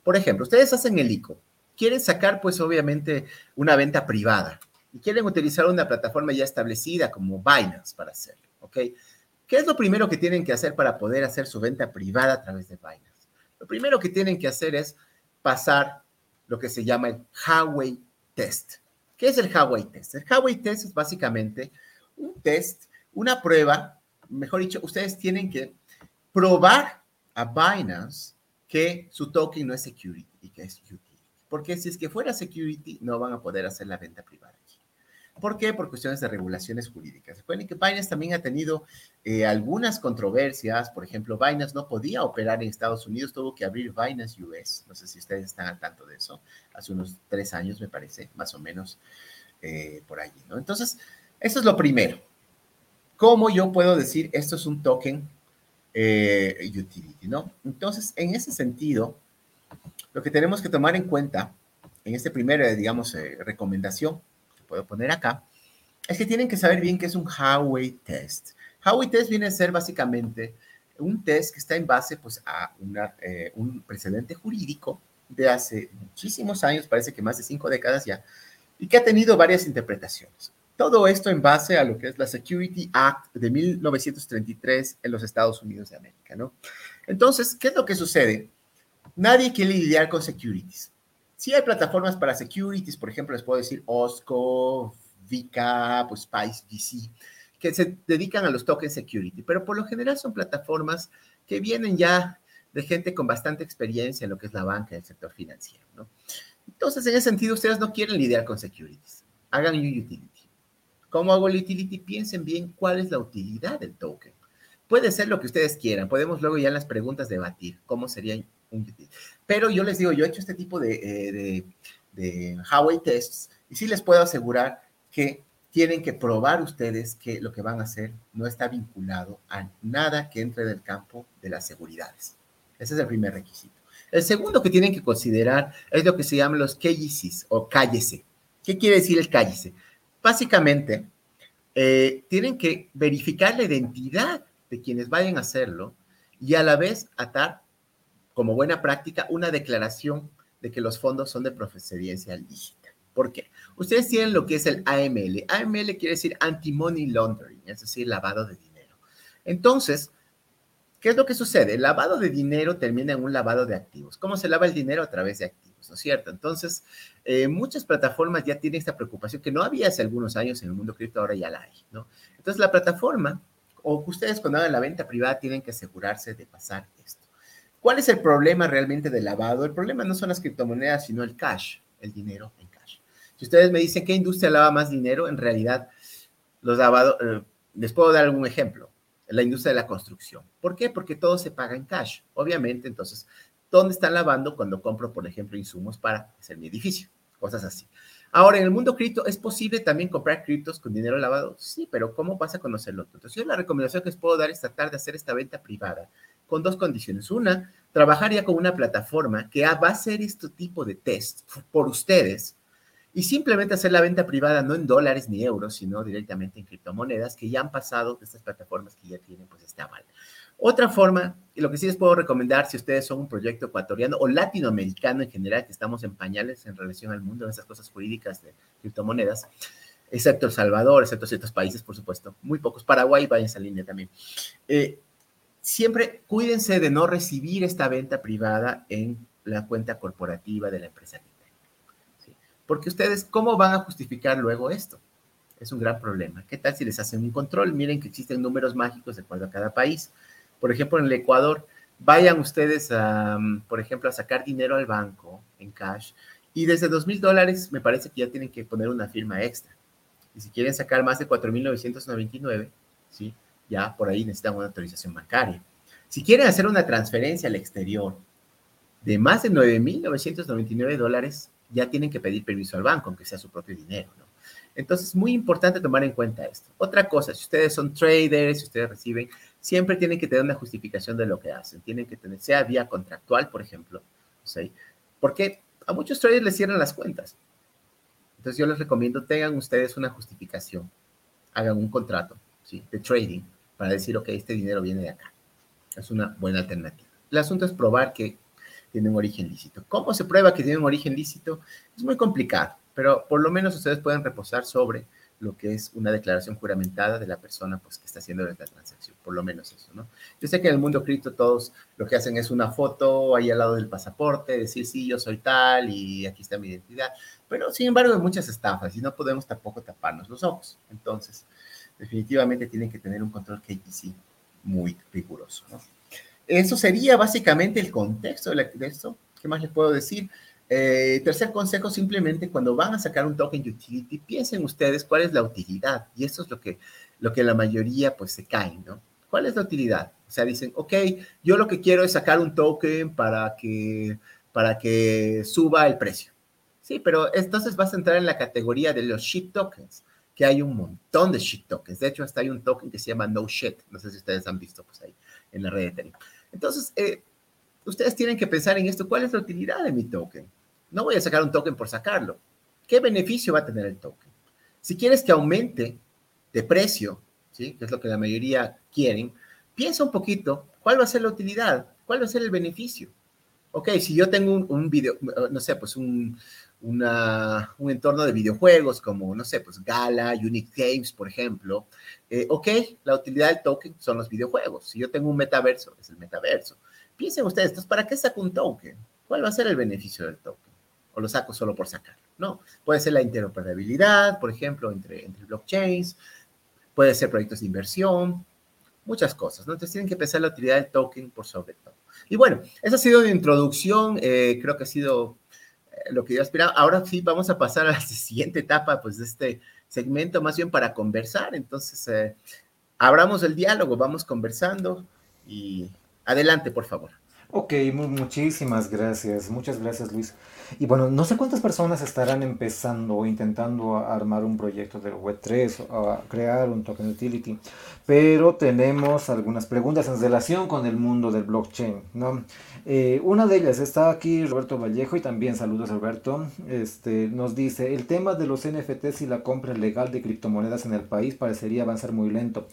B: Por ejemplo, ustedes hacen el ICO, quieren sacar pues obviamente una venta privada y quieren utilizar una plataforma ya establecida como Binance para hacerlo, ¿ok? ¿Qué es lo primero que tienen que hacer para poder hacer su venta privada a través de Binance? Lo primero que tienen que hacer es pasar lo que se llama el Huawei Test. ¿Qué es el Huawei Test? El Huawei Test es básicamente un test, una prueba, mejor dicho, ustedes tienen que probar a Binance que su token no es security y que es utility. Porque si es que fuera security, no van a poder hacer la venta privada aquí. ¿Por qué? Por cuestiones de regulaciones jurídicas. Recuerden que Binance también ha tenido eh, algunas controversias. Por ejemplo, Binance no podía operar en Estados Unidos, tuvo que abrir Binance US. No sé si ustedes están al tanto de eso. Hace unos tres años, me parece, más o menos, eh, por allí. ¿no? Entonces, eso es lo primero. ¿Cómo yo puedo decir esto es un token eh, ¿no? Entonces, en ese sentido, lo que tenemos que tomar en cuenta en este primer, eh, digamos, eh, recomendación que puedo poner acá, es que tienen que saber bien qué es un Huawei test. Huawei test viene a ser básicamente un test que está en base pues, a una, un precedente jurídico de hace muchísimos años, parece que más de cinco décadas ya, y que ha tenido varias interpretaciones. Todo esto en base a lo que es la Security Act de 1933 en los Estados Unidos de América, ¿no? Entonces, ¿qué es lo que sucede? Nadie quiere lidiar con securities. Sí hay plataformas para securities, por ejemplo, les puedo decir OSCO, Vika, pues Spice GC, que se dedican a los tokens security, pero por lo general son plataformas que vienen ya de gente con bastante experiencia en lo que es la banca y el sector financiero. Entonces, en ese sentido, ustedes no quieren lidiar con securities. Hagan utility. ¿Cómo hago el utility? Piensen bien cuál es la utilidad del token. Puede ser lo que ustedes quieran. Podemos luego ya en las preguntas debatir cómo sería un utility. Pero yo les digo, yo he hecho este tipo de, eh, de, de Huawei tests y sí les puedo asegurar que tienen que probar ustedes que lo que van a hacer no está vinculado a nada que entre del campo de las seguridades. Ese es el primer requisito. El segundo que tienen que considerar es lo que se llaman los KYCs o cállese. ¿Qué quiere decir el cállese? Básicamente, eh, tienen que verificar la identidad de quienes vayan a hacerlo y a la vez atar, como buena práctica, una declaración de que los fondos son de procedencia lícita. ¿Por qué? Ustedes tienen lo que es el AML. AML quiere decir Anti-Money Laundering, es decir, lavado de dinero. Entonces, ¿Qué es lo que sucede? El lavado de dinero termina en un lavado de activos. ¿Cómo se lava el dinero? A través de activos, ¿no es cierto? Entonces, eh, muchas plataformas ya tienen esta preocupación que no había hace algunos años en el mundo cripto, ahora ya la hay, ¿no? Entonces, la plataforma, o ustedes cuando hagan la venta privada, tienen que asegurarse de pasar esto. ¿Cuál es el problema realmente del lavado? El problema no son las criptomonedas, sino el cash, el dinero en cash. Si ustedes me dicen qué industria lava más dinero, en realidad, los lavados, eh, les puedo dar algún ejemplo la industria de la construcción. ¿Por qué? Porque todo se paga en cash. Obviamente, entonces, ¿dónde están lavando cuando compro, por ejemplo, insumos para hacer mi edificio? Cosas así. Ahora, en el mundo cripto, ¿es posible también comprar criptos con dinero lavado? Sí, pero ¿cómo pasa a conocerlo? Entonces, yo la recomendación que les puedo dar es tratar de hacer esta venta privada con dos condiciones. Una, trabajar ya con una plataforma que va a hacer este tipo de test por ustedes y simplemente hacer la venta privada no en dólares ni euros, sino directamente en criptomonedas que ya han pasado de estas plataformas que ya tienen pues este aval. Otra forma, y lo que sí les puedo recomendar si ustedes son un proyecto ecuatoriano o latinoamericano en general, que estamos en pañales en relación al mundo de esas cosas jurídicas de criptomonedas, excepto El Salvador, excepto ciertos países, por supuesto, muy pocos, Paraguay va en esa línea también. Eh, siempre cuídense de no recibir esta venta privada en la cuenta corporativa de la empresa porque ustedes, ¿cómo van a justificar luego esto? Es un gran problema. ¿Qué tal si les hacen un control? Miren que existen números mágicos de acuerdo a cada país. Por ejemplo, en el Ecuador, vayan ustedes, a, por ejemplo, a sacar dinero al banco en cash y desde dos mil dólares me parece que ya tienen que poner una firma extra. Y si quieren sacar más de 4.999, ¿sí? ya por ahí necesitan una autorización bancaria. Si quieren hacer una transferencia al exterior de más de 9.999 dólares, ya tienen que pedir permiso al banco, aunque sea su propio dinero, ¿no? Entonces, muy importante tomar en cuenta esto. Otra cosa, si ustedes son traders, si ustedes reciben, siempre tienen que tener una justificación de lo que hacen. Tienen que tener, sea vía contractual, por ejemplo, ¿sí? Porque a muchos traders les cierran las cuentas. Entonces, yo les recomiendo, tengan ustedes una justificación, hagan un contrato, ¿sí? De trading para decir, ok, este dinero viene de acá. Es una buena alternativa. El asunto es probar que tiene un origen lícito. ¿Cómo se prueba que tiene un origen lícito? Es muy complicado, pero por lo menos ustedes pueden reposar sobre lo que es una declaración juramentada de la persona pues, que está haciendo la transacción, por lo menos eso, ¿no? Yo sé que en el mundo cripto todos lo que hacen es una foto ahí al lado del pasaporte, decir, sí, yo soy tal y aquí está mi identidad, pero sin embargo hay muchas estafas y no podemos tampoco taparnos los ojos. Entonces, definitivamente tienen que tener un control KYC muy riguroso. Eso sería básicamente el contexto de, esto. ¿Qué más les puedo decir? Eh, tercer consejo, simplemente cuando van a sacar un token utility, piensen ustedes cuál es la utilidad. Y eso es lo que, lo que la mayoría pues se caen, ¿no? ¿Cuál es la utilidad? O sea, dicen, ok, yo lo que quiero es sacar un token para que, para que suba el precio. Sí, pero entonces vas a entrar en la categoría de los shit tokens, que hay un montón de shit tokens. De hecho, hasta hay un token que se llama no shit. No sé si ustedes han visto pues ahí en la red de Ethereum. Entonces, eh, ustedes tienen que pensar en esto, ¿cuál es la utilidad de mi token? No voy a sacar un token por sacarlo. ¿Qué beneficio va a tener el token? Si quieres que aumente de precio, ¿sí? que es lo que la mayoría quieren, piensa un poquito, ¿cuál va a ser la utilidad? ¿Cuál va a ser el beneficio? Ok, si yo tengo un, video, no sé, pues un, un entorno de videojuegos como, no sé, pues Gala, Unique Games, por ejemplo, eh, ok, la utilidad del token son los videojuegos. Si yo tengo un metaverso, es el metaverso. Piensen ustedes, ¿para qué saco un token? ¿Cuál va a ser el beneficio del token? ¿O lo saco solo por sacarlo? No, puede ser la interoperabilidad, por ejemplo, entre, entre blockchains, puede ser proyectos de inversión, muchas cosas, ¿no? Entonces tienen que pensar la utilidad del token por sobre todo. Y bueno, esa ha sido una introducción, eh, creo que ha sido eh, lo que yo esperaba. Ahora sí, vamos a pasar a la siguiente etapa, pues, de este segmento más bien para conversar. Entonces, eh, abramos el diálogo, vamos conversando y adelante, por favor.
A: Ok, muchísimas gracias, muchas gracias Luis. Y bueno, no sé cuántas personas estarán empezando o intentando armar un proyecto de Web3 o crear un token utility, pero tenemos algunas preguntas en relación con el mundo del blockchain, ¿no? Eh, una de ellas está aquí Roberto Vallejo y también saludos Roberto. Este, nos dice, el tema de los NFTs y la compra legal de criptomonedas en el país parecería avanzar muy lento.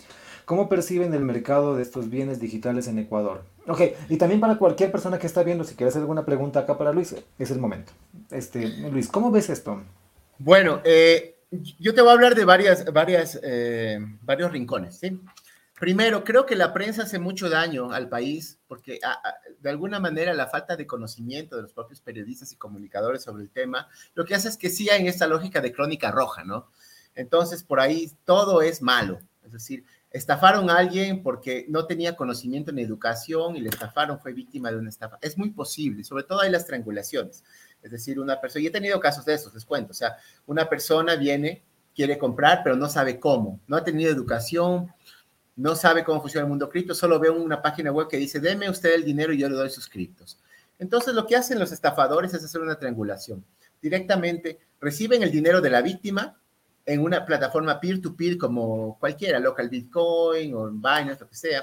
A: ¿Cómo perciben el mercado de estos bienes digitales en Ecuador? Ok, y también para cualquier persona que está viendo, si quieres hacer alguna pregunta acá para Luis, es el momento. Este, Luis, ¿cómo ves esto?
B: Bueno, eh, yo te voy a hablar de varias, varias, eh, varios rincones, ¿sí? Primero, creo que la prensa hace mucho daño al país porque de alguna manera la falta de conocimiento de los propios periodistas y comunicadores sobre el tema, lo que hace es que siga en esta lógica de crónica roja, ¿no? Entonces, por ahí todo es malo. Es decir, estafaron a alguien porque no tenía conocimiento ni educación y le estafaron, fue víctima de una estafa. Es muy posible, sobre todo hay las triangulaciones. Es decir, una persona, y he tenido casos de esos, les cuento, o sea, una persona viene, quiere comprar, pero no sabe cómo, no ha tenido educación, no sabe cómo funciona el mundo cripto, solo ve una página web que dice, deme usted el dinero y yo le doy sus criptos. Entonces, lo que hacen los estafadores es hacer una triangulación. Directamente reciben el dinero de la víctima en una plataforma peer-to-peer como cualquiera, local Bitcoin o Binance, lo que sea,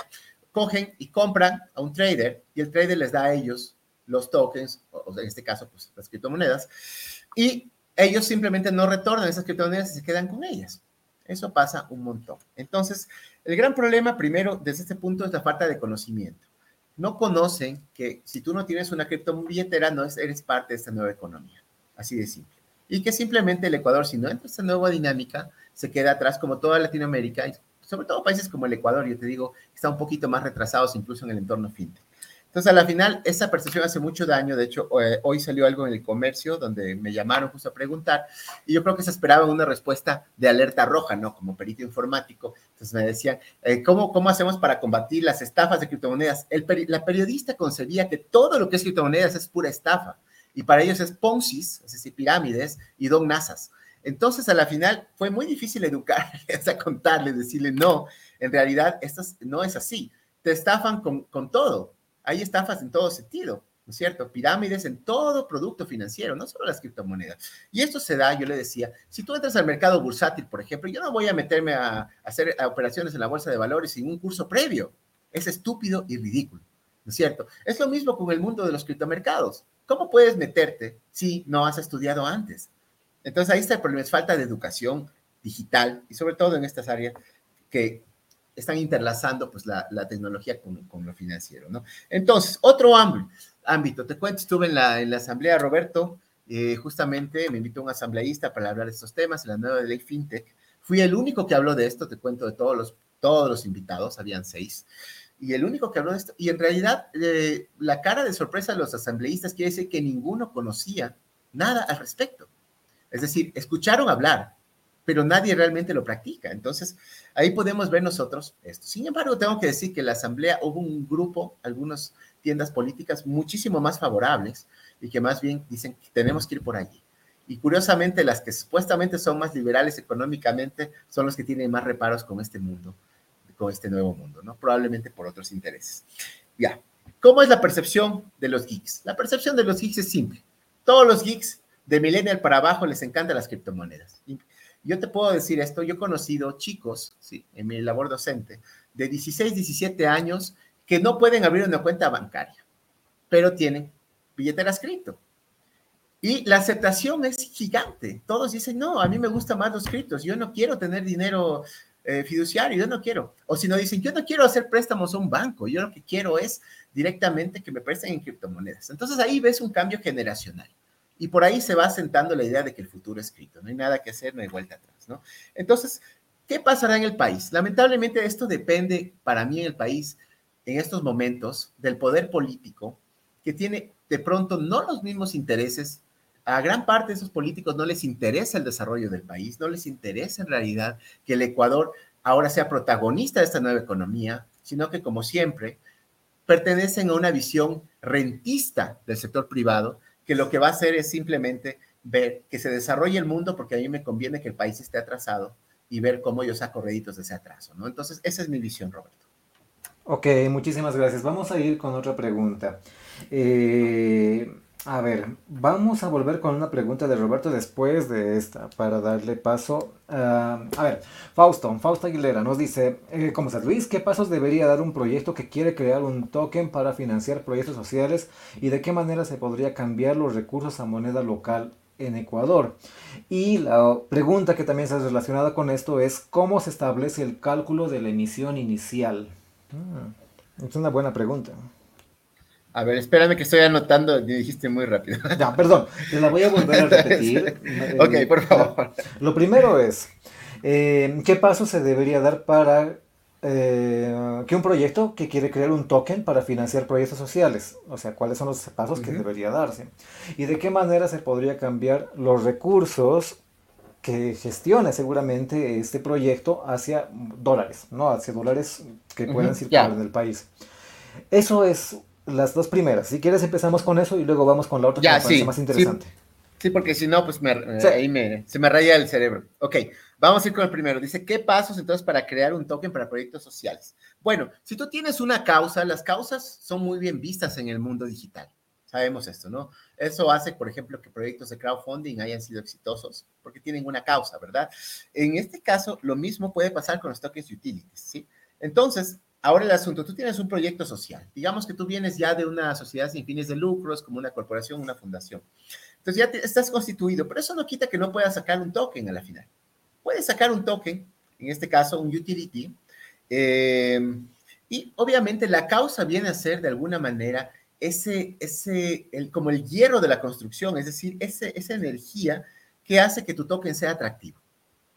B: cogen y compran a un trader y el trader les da a ellos los tokens, o en este caso, pues las criptomonedas, y ellos simplemente no retornan esas criptomonedas y se quedan con ellas. Eso pasa un montón. Entonces, el gran problema, primero, desde este punto, es la falta de conocimiento. No conocen que si tú no tienes una criptobilletera, no eres parte de esta nueva economía. Así de simple. Y que simplemente el Ecuador, si no entra esta nueva dinámica, se queda atrás como toda Latinoamérica, y sobre todo países como el Ecuador, yo te digo, está un poquito más retrasados incluso en el entorno fintech. Entonces, a la final, esa percepción hace mucho daño. De hecho, eh, hoy salió algo en el comercio donde me llamaron justo a preguntar y yo creo que se esperaba una respuesta de alerta roja, ¿no? Como perito informático. Entonces me decían, eh, ¿cómo, ¿cómo hacemos para combatir las estafas de criptomonedas? El la periodista concebía que todo lo que es criptomonedas es pura estafa y para ellos es Ponzi, es decir, pirámides y don nasas. Entonces, a la final, fue muy difícil educarles, a contarles, decirle, no, en realidad, esto no es así. Te estafan con, con todo hay estafas en todo sentido, ¿no es cierto? Pirámides en todo producto financiero, no solo las criptomonedas. Y esto se da, yo le decía, si tú entras al mercado bursátil, por ejemplo, yo no voy a meterme a, hacer operaciones en la bolsa de valores sin un curso previo. Es estúpido y ridículo, ¿no es cierto? Es lo mismo con el mundo de los criptomercados. ¿Cómo puedes meterte si no has estudiado antes? Entonces ahí está el problema, es falta de educación digital y sobre todo en estas áreas que están interlazando pues la, tecnología con, lo financiero, ¿no? Entonces, otro ámbito, te cuento, estuve en la, en la asamblea, Roberto, eh, justamente me invitó un asambleísta para hablar de estos temas, la nueva ley FinTech. Fui el único que habló de esto, te cuento de todos los, todos los invitados, habían seis, y el único que habló de esto, y en realidad eh, la cara de sorpresa de los asambleístas quiere decir que ninguno conocía nada al respecto. Es decir, escucharon hablar, pero nadie realmente lo practica. Entonces, ahí podemos ver nosotros esto. Sin embargo, tengo que decir que la asamblea hubo un grupo, algunas tiendas políticas muchísimo más favorables y que más bien dicen que tenemos que ir por allí. Y curiosamente, las que supuestamente son más liberales económicamente son los que tienen más reparos con este mundo, con este nuevo mundo, ¿no? Probablemente por otros intereses. Ya. ¿Cómo es la percepción de los geeks? La percepción de los geeks es simple. Todos los geeks de millennial para abajo les encantan las criptomonedas. Yo te puedo decir esto, yo he conocido chicos, sí, en mi labor docente, de 16, 17 años que no pueden abrir una cuenta bancaria, pero tienen billeteras cripto. Y la aceptación es gigante. Todos dicen, no, a mí me gustan más los criptos, yo no quiero tener dinero eh, fiduciario, yo no quiero. O si no dicen, yo no quiero hacer préstamos a un banco, yo lo que quiero es directamente que me presten en criptomonedas. Entonces ahí ves un cambio generacional. Y por ahí se va sentando la idea de que el futuro es escrito, no hay nada que hacer, no hay vuelta atrás, ¿no? Entonces, ¿qué pasará en el país? Lamentablemente esto depende para mí en el país, en estos momentos, del poder político, que tiene de pronto no los mismos intereses. A gran parte de esos políticos no les interesa el desarrollo del país, no les interesa en realidad que el Ecuador ahora sea protagonista de esta nueva economía, sino que como siempre pertenecen a una visión rentista del sector privado que lo que va a hacer es simplemente ver que se desarrolle el mundo porque a mí me conviene que el país esté atrasado y ver cómo yo saco réditos de ese atraso, ¿no? Entonces, esa es mi visión, Roberto.
A: Ok, muchísimas gracias. Vamos a ir con otra pregunta. Eh, a ver, vamos a volver con una pregunta de Roberto después de esta para darle paso. a ver, Fausto, Fausto Aguilera nos dice, eh, ¿cómo estás Luis? ¿Qué pasos debería dar un proyecto que quiere crear un token para financiar proyectos sociales y de qué manera se podría cambiar los recursos a moneda local en Ecuador? Y la pregunta que también está relacionada con esto es, ¿cómo se establece el cálculo de la emisión inicial? Mm, es una buena pregunta.
B: A ver, espérame que estoy anotando, me dijiste muy rápido.
A: Ya, perdón, te la voy a volver a repetir.
B: ok, por favor.
A: Lo primero es, eh, ¿qué paso se debería dar para eh, que un proyecto que quiere crear un token para financiar proyectos sociales. O sea, cuáles son los pasos que debería darse. Y de qué manera se podría cambiar los recursos que gestiona seguramente este proyecto hacia dólares, ¿no? Hacia dólares que puedan circular en el país. Eso es las dos primeras. Si quieres empezamos con eso y luego vamos con la otra
B: que parece más interesante. Sí, porque si no, pues me, ahí se me raya el cerebro. Ok, vamos a ir con el primero. Dice, ¿qué pasos entonces para crear un token para proyectos sociales? Bueno, si tú tienes una causa, las causas son muy bien vistas en el mundo digital. Sabemos esto, ¿no? Eso hace, por ejemplo, que proyectos de crowdfunding hayan sido exitosos porque tienen una causa, ¿verdad? En este caso, lo mismo puede pasar con los tokens utilities, ¿sí? Entonces, ahora el asunto, tú tienes un proyecto social. Digamos que tú vienes ya de una sociedad sin fines de lucros, como una corporación, una fundación. Entonces ya estás constituido, pero eso no quita que no puedas sacar un token a la final. Puedes sacar un token, en este caso un utility, eh, y obviamente la causa viene a ser de alguna manera ese, ese, el, como el hierro de la construcción, es decir, ese, esa energía que hace que tu token sea atractivo,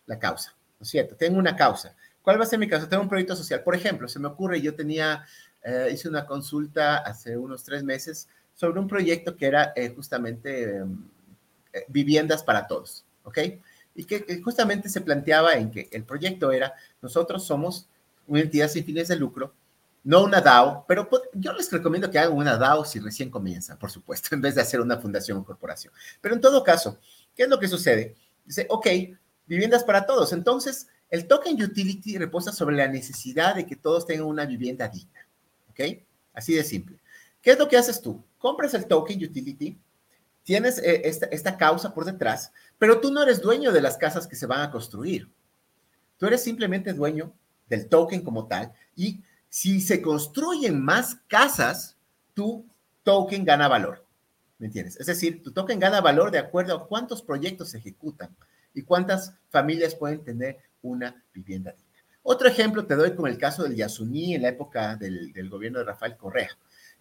B: la causa, ¿no es cierto? Tengo una causa. ¿Cuál va a ser mi causa? Tengo un proyecto social. Por ejemplo, se me ocurre, yo tenía, eh, hice una consulta hace unos tres meses sobre un proyecto que era eh, justamente em, eh, viviendas para todos, ¿ok? Y que, justamente se planteaba en que el proyecto era, nosotros somos una entidad sin fines de lucro, no una DAO, pero yo les recomiendo que hagan una DAO si recién comienzan, por supuesto, en vez de hacer una fundación o corporación. Pero en todo caso, ¿qué es lo que sucede? Dice, ok, viviendas para todos. Entonces, el token utility reposa sobre la necesidad de que todos tengan una vivienda digna, ¿ok? Así de simple. ¿Qué es lo que haces tú? Compras el token utility, tienes eh, esta, esta causa por detrás, pero tú no eres dueño de las casas que se van a construir. Tú eres simplemente dueño del token como tal y si se construyen más casas, tu token gana valor. ¿Me entiendes? Es decir, tu token gana valor de acuerdo a cuántos proyectos se ejecutan y cuántas familias pueden tener una vivienda digna. Otro ejemplo te doy con el caso del Yasuní en la época del, gobierno de Rafael Correa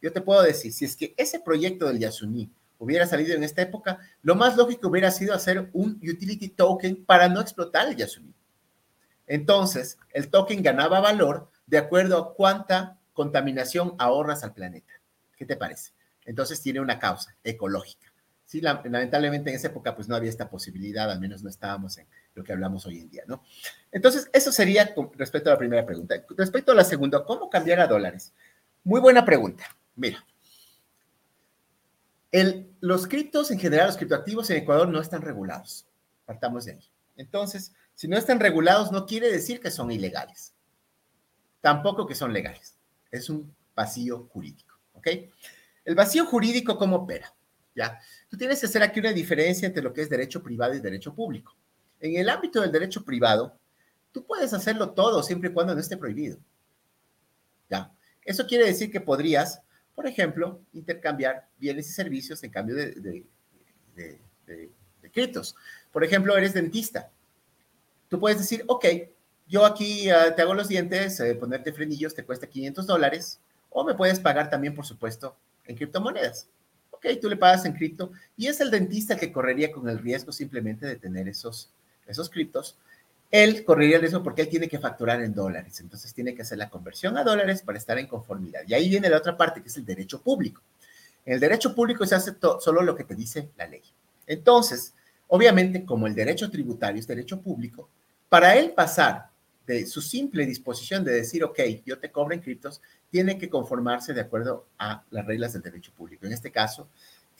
B: yo te puedo decir, si es que ese proyecto del Yasuní hubiera salido en esta época, lo más lógico hubiera sido hacer un utility token para no explotar el Yasuní. Entonces, el token ganaba valor de acuerdo a cuánta contaminación ahorras al planeta. ¿Qué te parece? Entonces tiene una causa ecológica. Sí, lamentablemente en esa época pues no había esta posibilidad, al menos no estábamos en lo que hablamos hoy en día, ¿no? Entonces, eso sería respecto a la primera pregunta. Respecto a la segunda, ¿cómo cambiar a dólares? Muy buena pregunta. Mira, los criptos en general, los criptoactivos en Ecuador no están regulados. Partamos de ahí. Entonces, si no están regulados, no quiere decir que son ilegales. Tampoco que son legales. Es un vacío jurídico. ¿Ok? El vacío jurídico, ¿cómo opera? ¿Ya? Tú tienes que hacer aquí una diferencia entre lo que es derecho privado y derecho público. En el ámbito del derecho privado, tú puedes hacerlo todo siempre y cuando no esté prohibido. ¿Ya? Eso quiere decir que podrías por ejemplo, intercambiar bienes y servicios en cambio de, de, criptos. Por ejemplo, eres dentista. Tú puedes decir, ok, yo aquí ah, te hago los dientes, eh, ponerte frenillos te cuesta 500 dólares, o me puedes pagar también, por supuesto, en criptomonedas. Ok, tú le pagas en cripto y es el dentista el que correría con el riesgo simplemente de tener esos, esos criptos él correría el riesgo porque él tiene que facturar en dólares, entonces tiene que hacer la conversión a dólares para estar en conformidad. Y ahí viene la otra parte, que es el derecho público. En el derecho público se hace solo lo que te dice la ley. Entonces, obviamente, como el derecho tributario es derecho público, para él pasar de su simple disposición de decir, ok, yo te cobro en criptos, tiene que conformarse de acuerdo a las reglas del derecho público. En este caso,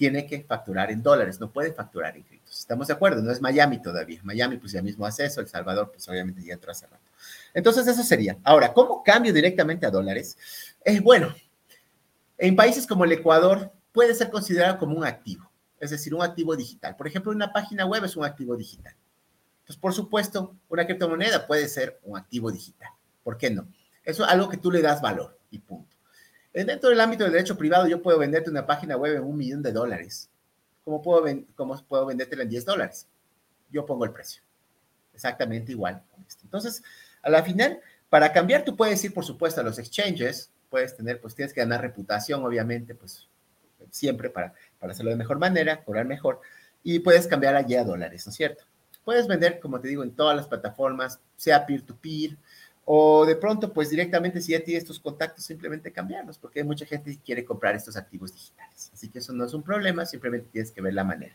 B: tiene que facturar en dólares, no puede facturar en criptos. ¿Estamos de acuerdo? No es Miami todavía. Miami pues ya mismo hace eso, El Salvador pues obviamente ya entró hace rato. Entonces eso sería. Ahora, ¿cómo cambio directamente a dólares? Es bueno, en países como el Ecuador puede ser considerado como un activo, es decir, un activo digital. Por ejemplo, una página web es un activo digital. Entonces, por supuesto, una criptomoneda puede ser un activo digital. ¿Por qué no? Eso es algo que tú le das valor y punto. Dentro del ámbito del derecho privado, yo puedo venderte una página web en un millón de dólares. ¿Cómo puedo, cómo puedo vendértela en 10 dólares? Yo pongo el precio. Exactamente igual. Entonces, a la final, para cambiar, tú puedes ir, por supuesto, a los exchanges. Puedes tener, pues tienes que ganar reputación, obviamente, pues siempre para, para hacerlo de mejor manera, cobrar mejor. Y puedes cambiar allí a dólares, ¿no es cierto? Puedes vender, como te digo, en todas las plataformas, sea peer-to-peer, -peer, O de pronto, pues directamente si ya tienes tus contactos, simplemente cambiarlos, porque hay mucha gente que quiere comprar estos activos digitales. Así que eso no es un problema, simplemente tienes que ver la manera.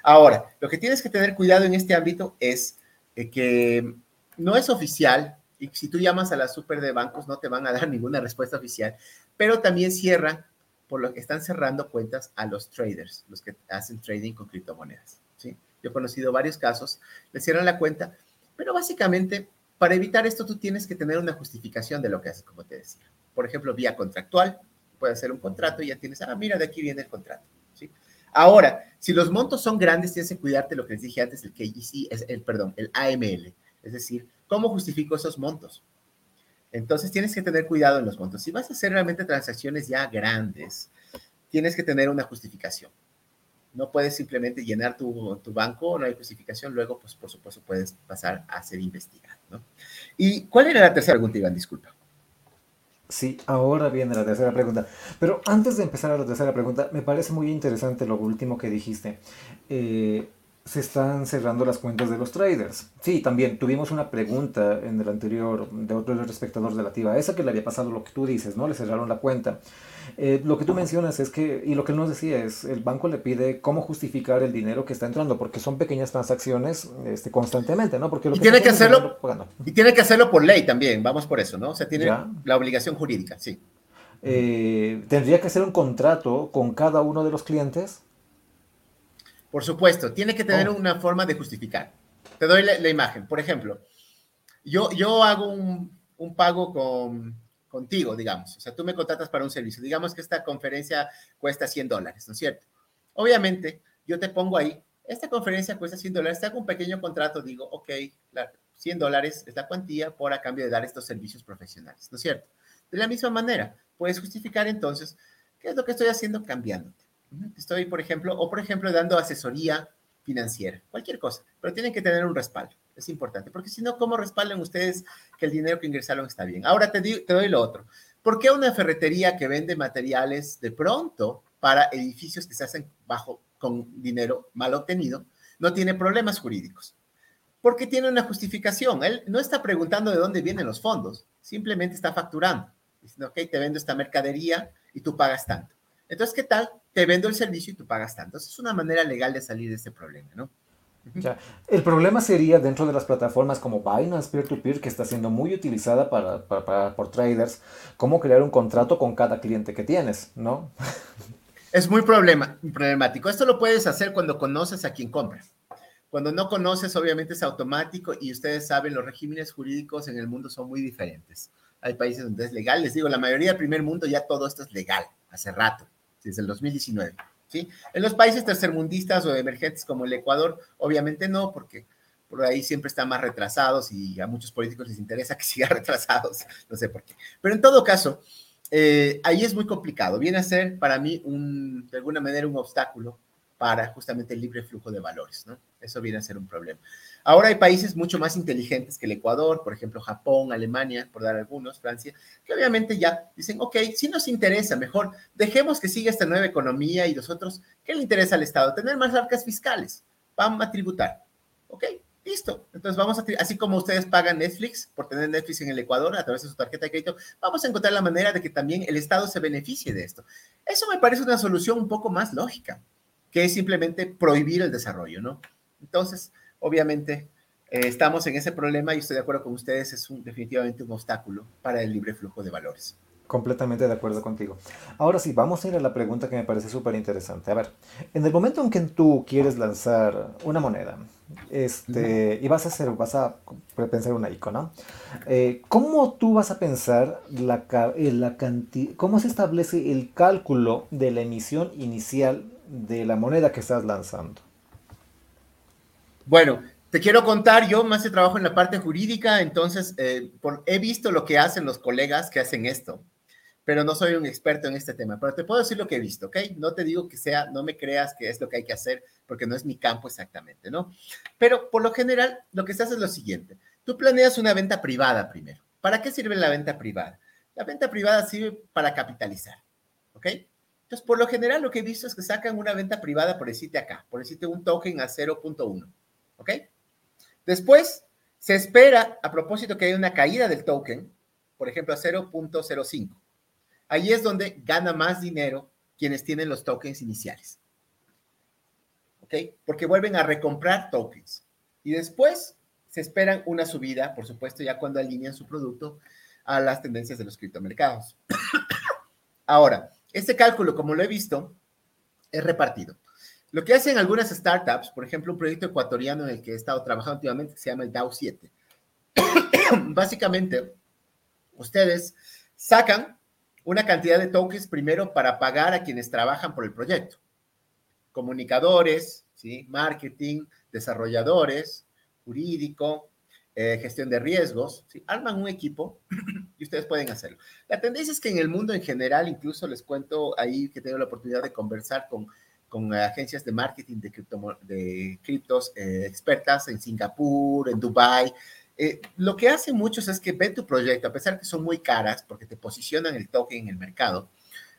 B: Ahora, lo que tienes que tener cuidado en este ámbito es eh, que no es oficial y si tú llamas a la super de bancos no te van a dar ninguna respuesta oficial, pero también cierran, por lo que están cerrando cuentas a los traders, los que hacen trading con criptomonedas. ¿sí? Yo he conocido varios casos, le cierran la cuenta, pero básicamente para evitar esto tú tienes que tener una justificación de lo que haces, como te decía. Por ejemplo, vía contractual, puedes hacer un contrato y ya tienes, ah, mira, de aquí viene el contrato. ¿sí? Ahora, si los montos son grandes, tienes que cuidarte lo que les dije antes, el KGC, es el, perdón, el AML, es decir, ¿cómo justifico esos montos? Entonces tienes que tener cuidado en los montos. Si vas a hacer realmente transacciones ya grandes, tienes que tener una justificación. No puedes simplemente llenar tu, banco, no hay justificación, luego, pues por supuesto, puedes pasar a ser investigado. ¿no? ¿Y cuál era la tercera pregunta, Iván? Disculpa.
A: Sí, ahora viene la tercera pregunta. Pero antes de empezar a la tercera pregunta, me parece muy interesante lo último que dijiste. Eh, se están cerrando las cuentas de los traders. Sí, también tuvimos una pregunta en el anterior de otro espectador relativa a esa que le había pasado lo que tú dices, ¿no? Le cerraron la cuenta. Eh, lo que tú mencionas es que, y lo que él nos decía es, el banco le pide cómo justificar el dinero que está entrando, porque son pequeñas transacciones este, constantemente, ¿no? Porque
B: y, tiene que hacerlo, y tiene que hacerlo por ley también, vamos por eso, ¿no? O sea, tiene la obligación jurídica, sí.
A: Eh, ¿Tendría que hacer un contrato con cada uno de los clientes?
B: Por supuesto, tiene que tener oh. una forma de justificar. Te doy la, imagen. Por ejemplo, yo, yo hago un, un pago con, contigo, digamos. O sea, tú me contratas para un servicio. Digamos que esta conferencia cuesta 100 dólares, ¿no es cierto? Obviamente, yo te pongo ahí, esta conferencia cuesta 100 dólares, te hago un pequeño contrato, digo, ok, 100 dólares es la cuantía por a cambio de dar estos servicios profesionales, ¿no es cierto? De la misma manera, puedes justificar entonces, ¿qué es lo que estoy haciendo? Cambiándote. Estoy, por ejemplo, o por ejemplo, dando asesoría financiera, cualquier cosa, pero tienen que tener un respaldo. Es importante, porque si no, ¿cómo respaldan ustedes que el dinero que ingresaron está bien? Ahora te, te doy lo otro. ¿Por qué una ferretería que vende materiales de pronto para edificios que se hacen bajo con dinero mal obtenido no tiene problemas jurídicos? Porque tiene una justificación. Él no está preguntando de dónde vienen los fondos, simplemente está facturando. Diciendo, ok, te vendo esta mercadería y tú pagas tanto. Entonces, ¿qué tal? Te vendo el servicio y tú pagas tanto. es una manera legal de salir de este problema, ¿no?
A: El problema sería dentro de las plataformas como Binance Peer-to-Peer, que está siendo muy utilizada para, por traders, cómo crear un contrato con cada cliente que tienes, ¿no?
B: Es muy problema, problemático. Esto lo puedes hacer cuando conoces a quien compra. Cuando no conoces, obviamente es automático y ustedes saben, los regímenes jurídicos en el mundo son muy diferentes. Hay países donde es legal. Les digo, la mayoría del primer mundo ya todo esto es legal, hace rato desde el 2019. En los países tercermundistas o emergentes como el Ecuador, obviamente no, porque por ahí siempre están más retrasados y a muchos políticos les interesa que sigan retrasados, no sé por qué. Pero en todo caso, eh, ahí es muy complicado. Viene a ser para mí un, de alguna manera un obstáculo para justamente el libre flujo de valores, ¿no? Eso viene a ser un problema. Ahora hay países mucho más inteligentes que el Ecuador, por ejemplo, Japón, Alemania, por dar algunos, Francia, que obviamente ya dicen, ok, si nos interesa, mejor dejemos que siga esta nueva economía y nosotros, ¿qué le interesa al Estado? Tener más arcas fiscales, vamos a tributar, ok, listo. Entonces vamos a, así como ustedes pagan Netflix por tener Netflix en el Ecuador a través de su tarjeta de crédito, vamos a encontrar la manera de que también el Estado se beneficie de esto. Eso me parece una solución un poco más lógica que es simplemente prohibir el desarrollo, ¿no? Entonces, obviamente, eh, estamos en ese problema y estoy de acuerdo con ustedes, es un, definitivamente un obstáculo para el libre flujo de valores.
A: Completamente de acuerdo contigo. Ahora sí, vamos a ir a la pregunta que me parece súper interesante. A ver, en el momento en que tú quieres lanzar una moneda, este, y vas a hacer, vas a pensar una ICO, ¿no? Eh, ¿Cómo tú vas a pensar la, eh, la cantidad, cómo se establece el cálculo de la emisión inicial de la moneda que estás lanzando?
B: Bueno, te quiero contar, yo más de trabajo en la parte jurídica, entonces eh, he visto lo que hacen los colegas que hacen esto, pero no soy un experto en este tema, pero te puedo decir lo que he visto, ¿ok? No te digo que sea, no me creas que es lo que hay que hacer, porque no es mi campo exactamente, ¿no? Pero por lo general, lo que se hace es lo siguiente, tú planeas una venta privada primero. ¿Para qué sirve la venta privada? La venta privada sirve para capitalizar, ¿ok? Entonces, por lo general, lo que he visto es que sacan una venta privada por decirte acá, por decirte un token a 0.1. ¿Ok? Después, Se espera, a propósito, que haya una caída del token, por ejemplo, a 0.05. Ahí es donde gana más dinero quienes tienen los tokens iniciales. ¿Ok? Porque vuelven a recomprar tokens. Y después se esperan una subida, por supuesto, ya cuando alinean su producto a las tendencias de los criptomercados. Ahora, este cálculo, como lo he visto, es repartido. Lo que hacen algunas startups, por ejemplo, un proyecto ecuatoriano en el que he estado trabajando últimamente, se llama el DAO 7. Básicamente, ustedes sacan una cantidad de tokens primero para pagar a quienes trabajan por el proyecto. Comunicadores, ¿sí? marketing, desarrolladores, jurídico, eh, gestión de riesgos, ¿sí? arman un equipo y ustedes pueden hacerlo. La tendencia es que en el mundo en general, incluso les cuento ahí que tengo la oportunidad de conversar con, con agencias de marketing de, cripto, de criptos eh, expertas en Singapur, en Dubai, eh, lo que hacen muchos es que ven tu proyecto, a pesar que son muy caras, porque te posicionan el token en el mercado,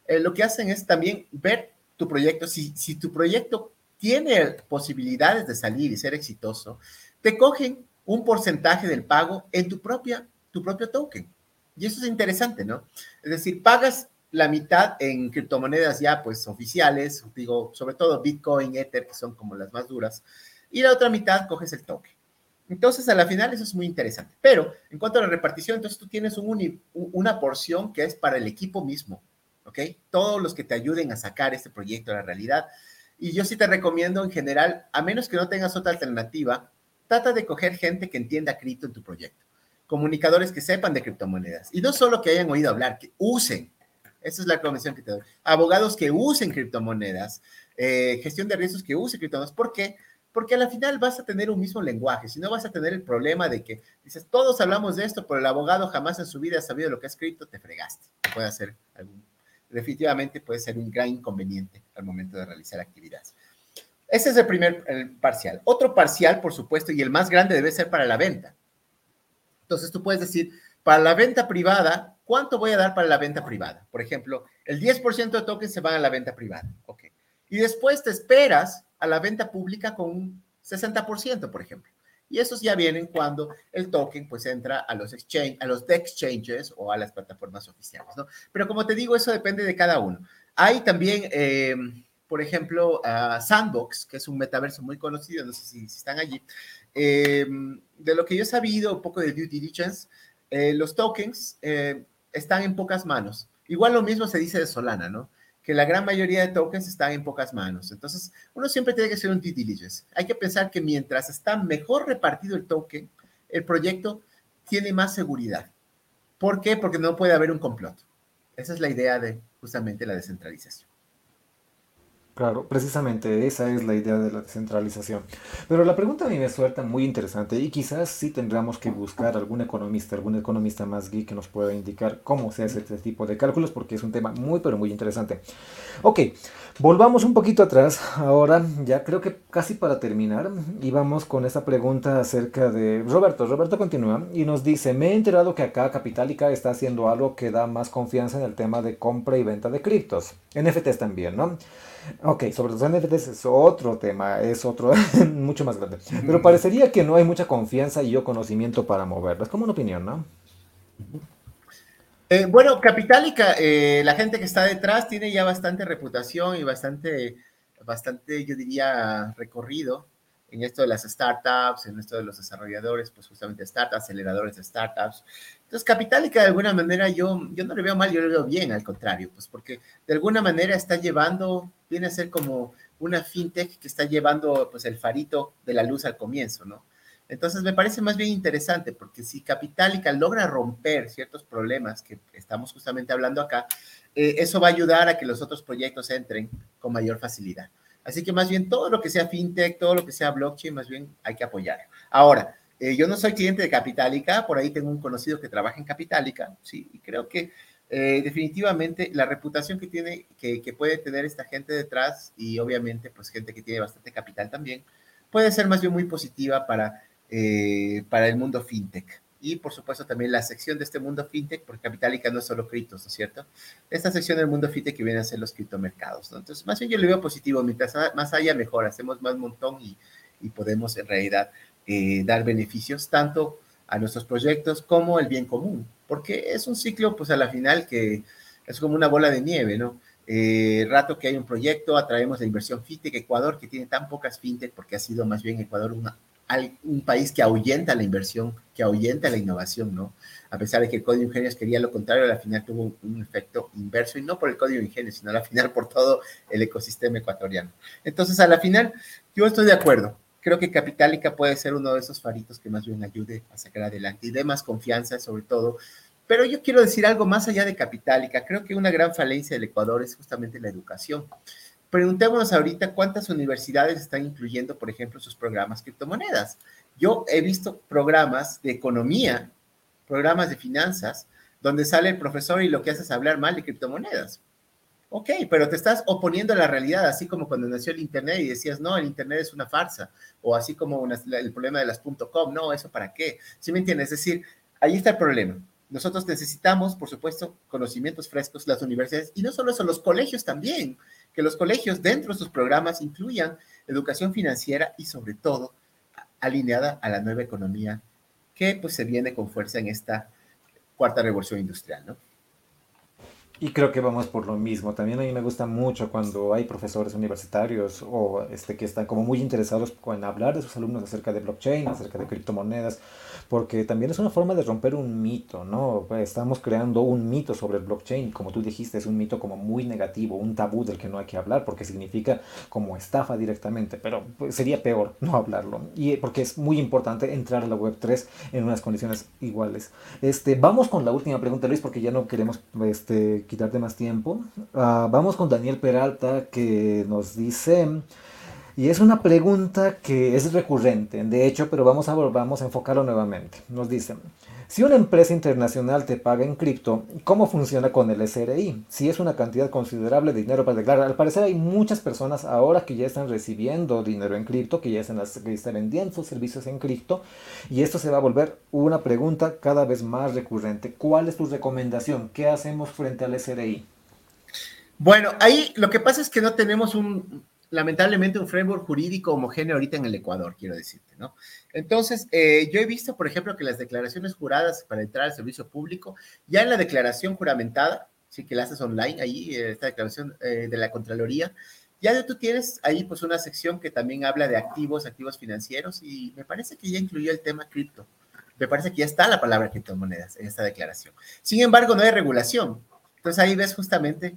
B: eh, lo que hacen es también ver tu proyecto. Si, si tu proyecto tiene posibilidades de salir y ser exitoso, te cogen un porcentaje del pago en tu, propia, tu propio token. Y eso es interesante, ¿no? Es decir, pagas la mitad en criptomonedas ya pues oficiales, digo, sobre todo Bitcoin, Ether, que son como las más duras, y la otra mitad coges el token. Entonces, a la final eso es muy interesante. Pero en cuanto a la repartición, entonces tú tienes una porción que es para el equipo mismo, ¿ok? Todos los que te ayuden a sacar este proyecto a la realidad. Y yo sí te recomiendo en general, a menos que no tengas otra alternativa, trata de coger gente que entienda cripto en tu proyecto. Comunicadores que sepan de criptomonedas. Y no solo que hayan oído hablar, que usen. Esa es la recomendación que te doy. Abogados que usen criptomonedas, eh, gestión de riesgos que usen criptomonedas. ¿Por qué? porque a la final vas a tener un mismo lenguaje, si no vas a tener el problema de que dices, todos hablamos de esto, pero el abogado jamás en su vida ha sabido lo que ha escrito, te fregaste. Puede ser algún, definitivamente puede ser un gran inconveniente al momento de realizar actividades. Ese es el primer parcial. Otro parcial, por supuesto, y el más grande debe ser para la venta. Entonces tú puedes decir, para la venta privada, ¿cuánto voy a dar para la venta privada? Por ejemplo, el 10% de tokens se van a la venta privada. Ok. Y después te esperas a la venta pública con un 60%, por ejemplo. Y esos ya vienen cuando el token pues entra a los exchange, a los exchanges o a las plataformas oficiales, ¿no? Pero como te digo, eso depende de cada uno. Hay también, eh, por ejemplo, Sandbox, que es un metaverso muy conocido, no sé si, están allí. Eh, de lo que yo he sabido, un poco de due diligence, eh, los tokens están en pocas manos. Igual lo mismo se dice de Solana, ¿no? que la gran mayoría de tokens están en pocas manos. Entonces, uno siempre tiene que hacer un due diligence. Hay que pensar que mientras está mejor repartido el token, el proyecto tiene más seguridad. ¿Por qué? Porque no puede haber un complot. Esa es la idea de justamente la descentralización.
A: Claro, precisamente esa es la idea de la descentralización. Pero la pregunta a mí me suelta muy interesante y quizás sí tendríamos que buscar algún economista, algún economista más geek que nos pueda indicar cómo se hace este tipo de cálculos porque es un tema muy pero muy interesante. Ok, volvamos un poquito atrás. Ahora ya creo que casi para terminar y vamos con esa pregunta acerca de Roberto. Roberto continúa y nos dice, me he enterado que acá Capitalica está haciendo algo que da más confianza en el tema de compra y venta de criptos. NFTs también, ¿no? Ok, sobre los NFTs es otro tema, es otro mucho más grande. Pero parecería que no hay mucha confianza y o conocimiento para moverlo. Es como una opinión, ¿no?
B: Eh, bueno, Capitalica, eh, la gente que está detrás tiene ya bastante reputación y bastante, bastante, yo diría, recorrido en esto de las startups, en esto de los desarrolladores, pues justamente startups, aceleradores de startups. Entonces, Capitalica de alguna manera yo, yo no le veo mal, yo le veo bien, al contrario, pues porque de alguna manera está llevando, viene a ser como una fintech que está llevando pues el farito de la luz al comienzo, ¿no? Entonces me parece más bien interesante porque si Capitalica logra romper ciertos problemas que estamos justamente hablando acá, eh, eso va a ayudar a que los otros proyectos entren con mayor facilidad. Así que más bien todo lo que sea fintech, todo lo que sea blockchain, más bien hay que apoyar. Ahora, eh, yo no soy cliente de Capitalica, por ahí tengo un conocido que trabaja en Capitalica, sí, y creo que eh, definitivamente la reputación que tiene, que, puede tener esta gente detrás y obviamente pues gente que tiene bastante capital también, puede ser más bien muy positiva para, eh, para el mundo fintech y por supuesto también la sección de este mundo fintech, porque Capitalica no es solo criptos, ¿no es cierto? Esta sección del mundo fintech que viene a ser los criptomercados, ¿no? Entonces, más bien yo le veo positivo, mientras más haya mejor, hacemos más montón y, y podemos en realidad eh, dar beneficios tanto a nuestros proyectos como el bien común, porque es un ciclo, pues a la final que es como una bola de nieve, ¿no? Eh, rato que hay un proyecto, atraemos la inversión fintech. Ecuador, que tiene tan pocas fintech, porque ha sido más bien Ecuador un país que ahuyenta la inversión, que ahuyenta la innovación, ¿no? A pesar de que el Código de Ingenios quería lo contrario, al final tuvo un, efecto inverso, y no por el Código de Ingenios, sino al final por todo el ecosistema ecuatoriano. Entonces, a la final, yo estoy de acuerdo. Creo que Capitalica puede ser uno de esos faritos que más bien ayude a sacar adelante y dé más confianza, sobre todo, pero yo quiero decir algo más allá de Capitalica. Creo que una gran falencia del Ecuador es justamente la educación. Preguntémonos ahorita cuántas universidades están incluyendo, por ejemplo, sus programas criptomonedas. Yo he visto programas de economía, programas de finanzas, donde sale el profesor y lo que hace es hablar mal de criptomonedas. Ok, pero te estás oponiendo a la realidad, así como cuando nació el Internet y decías, no, el Internet es una farsa, o así como el problema de las .com, no, eso para qué. ¿Sí me entiendes? Es decir, ahí está el problema nosotros necesitamos, por supuesto, conocimientos frescos, las universidades, y no solo eso, los colegios también, que los colegios dentro de sus programas incluyan educación financiera y sobre todo alineada a la nueva economía que pues se viene con fuerza en esta cuarta revolución industrial, ¿no?
A: Y creo que vamos por lo mismo. También a mí me gusta mucho cuando hay profesores universitarios o este, que están como muy interesados en hablar de sus alumnos acerca de blockchain, acerca de criptomonedas, porque también es una forma de romper un mito, ¿no? Estamos creando un mito sobre el blockchain, como tú dijiste, es un mito como muy negativo, un tabú del que no hay que hablar, porque significa como estafa directamente, pero pues, sería peor no hablarlo, y porque es muy importante entrar a la web 3 en unas condiciones iguales. Este, vamos con la última pregunta, Luis, porque ya no queremos este, quitarte más tiempo. Uh, vamos con Daniel Peralta, que nos dice... Y es una pregunta que es recurrente, de hecho, pero vamos a, vamos a enfocarlo nuevamente. Nos dicen, si una empresa internacional te paga en cripto, ¿cómo funciona con el SRI? Si es una cantidad considerable de dinero para declarar. Al parecer hay muchas personas ahora que ya están recibiendo dinero en cripto, que ya están, vendiendo sus servicios en cripto, y esto se va a volver una pregunta cada vez más recurrente. ¿Cuál es tu recomendación? ¿Qué hacemos frente al SRI?
B: Bueno, ahí lo que pasa es que no tenemos un, lamentablemente un framework jurídico homogéneo ahorita en el Ecuador, quiero decirte, ¿no? Entonces, eh, yo he visto, por ejemplo, que las declaraciones juradas para entrar al servicio público, ya en la declaración juramentada, sí que la haces online, ahí, eh, esta declaración eh, de la Contraloría, ya tú tienes ahí pues una sección que también habla de activos, activos financieros, y me parece que ya incluyó el tema cripto. Me parece que ya está la palabra criptomonedas en esta declaración. Sin embargo, no hay regulación. Entonces ahí ves justamente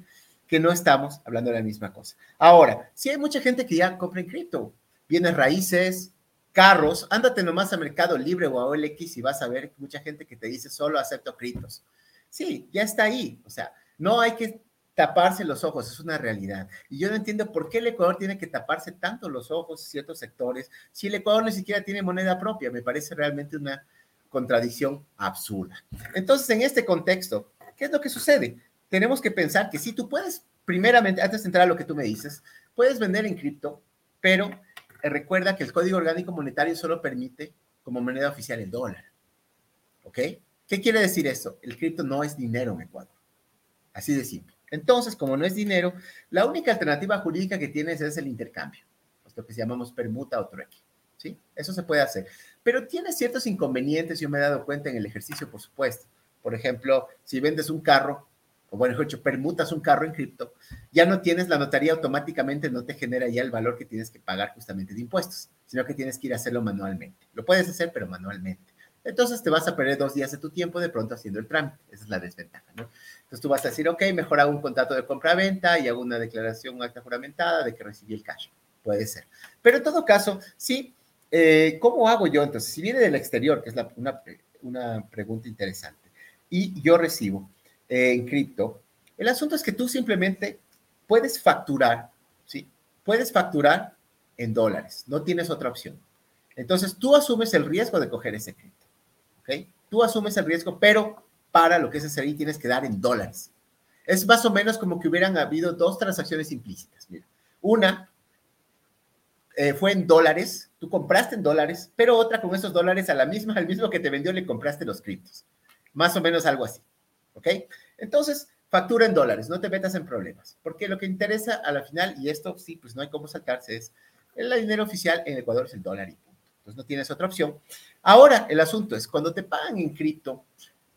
B: que no estamos hablando de la misma cosa. Ahora, si hay mucha gente que ya compra en cripto, bienes raíces, carros, ándate nomás a Mercado Libre o a OLX y vas a ver mucha gente que te dice solo acepto criptos. Sí, ya está ahí. O sea, no hay que taparse los ojos, es una realidad. Y yo no entiendo por qué el Ecuador tiene que taparse tanto los ojos en ciertos sectores si el Ecuador ni siquiera tiene moneda propia. Me parece realmente una contradicción absurda. Entonces, en este contexto, ¿qué es lo que sucede? Tenemos que pensar que si tú puedes, primeramente, antes de entrar a lo que tú me dices, puedes vender en cripto, pero eh, recuerda que el Código Orgánico Monetario solo permite como moneda oficial el dólar. ¿Ok? ¿Qué quiere decir eso? El cripto no es dinero en Ecuador. Así de simple. Entonces, como no es dinero, la única alternativa jurídica que tienes es el intercambio, lo que llamamos permuta o trueque. ¿Sí? Eso se puede hacer. Pero tiene ciertos inconvenientes, yo me he dado cuenta en el ejercicio, por supuesto. Por ejemplo, si vendes un carro, o bueno, hecho, permutas un carro en cripto, ya no tienes la notaría automáticamente, no te genera ya el valor que tienes que pagar justamente de impuestos, sino que tienes que ir a hacerlo manualmente. Lo puedes hacer, pero manualmente. Entonces te vas a perder dos días de tu tiempo de pronto haciendo el trámite. Esa es la desventaja, ¿no? Entonces tú vas a decir, ok, mejor hago un contrato de compra-venta y hago una declaración, una acta juramentada de que recibí el cash. Puede ser. Pero en todo caso, sí, eh, ¿cómo hago yo entonces? Si viene del exterior, que es una, una pregunta interesante, y yo recibo, en cripto, el asunto es que tú simplemente puedes facturar, ¿sí? Puedes facturar en dólares, no tienes otra opción. Entonces tú asumes el riesgo de coger ese cripto, ¿ok? Tú asumes el riesgo, pero para lo que es ese ahí tienes que dar en dólares. Es más o menos como que hubieran habido dos transacciones implícitas. Mira, una eh, fue en dólares, tú compraste en dólares, pero otra con esos dólares a la misma, al mismo que te vendió le compraste los criptos. Más o menos algo así. ¿Ok? Entonces, factura en dólares, no te metas en problemas, porque lo que interesa a la final, y esto sí, pues no hay cómo saltarse, es el dinero oficial en Ecuador es el dólar y punto. pues no tienes otra opción. Ahora, el asunto es, cuando te pagan en cripto,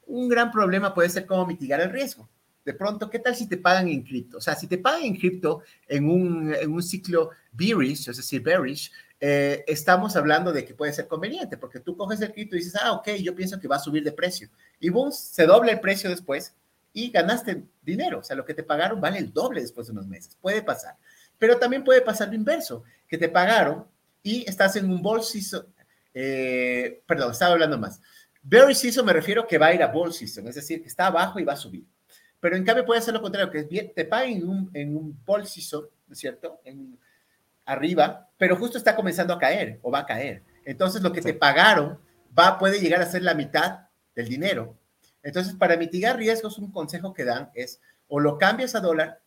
B: un gran problema puede ser cómo mitigar el riesgo. De pronto, ¿qué tal si te pagan en cripto? O sea, si te pagan en cripto en un, en un ciclo bearish, es decir, bearish, eh, estamos hablando de que puede ser conveniente, porque tú coges el cripto y dices, ah, ok, yo pienso que va a subir de precio. Y boom, se dobla el precio después y ganaste dinero. O sea, lo que te pagaron vale el doble después de unos meses. Puede pasar. Pero también puede pasar lo inverso, que te pagaron y estás en un bull season. Eh, perdón, estaba hablando más. Bearish season me refiero que va a ir a bull es decir, que está abajo y va a subir. Pero en cambio puede ser lo contrario, que te paguen en un, en un ¿no es cierto? En, arriba, pero justo está comenzando a caer o va a caer. Entonces lo que te pagaron va, puede llegar a ser la mitad del dinero. Entonces, para mitigar riesgos, un consejo que dan es o lo cambias a dólar,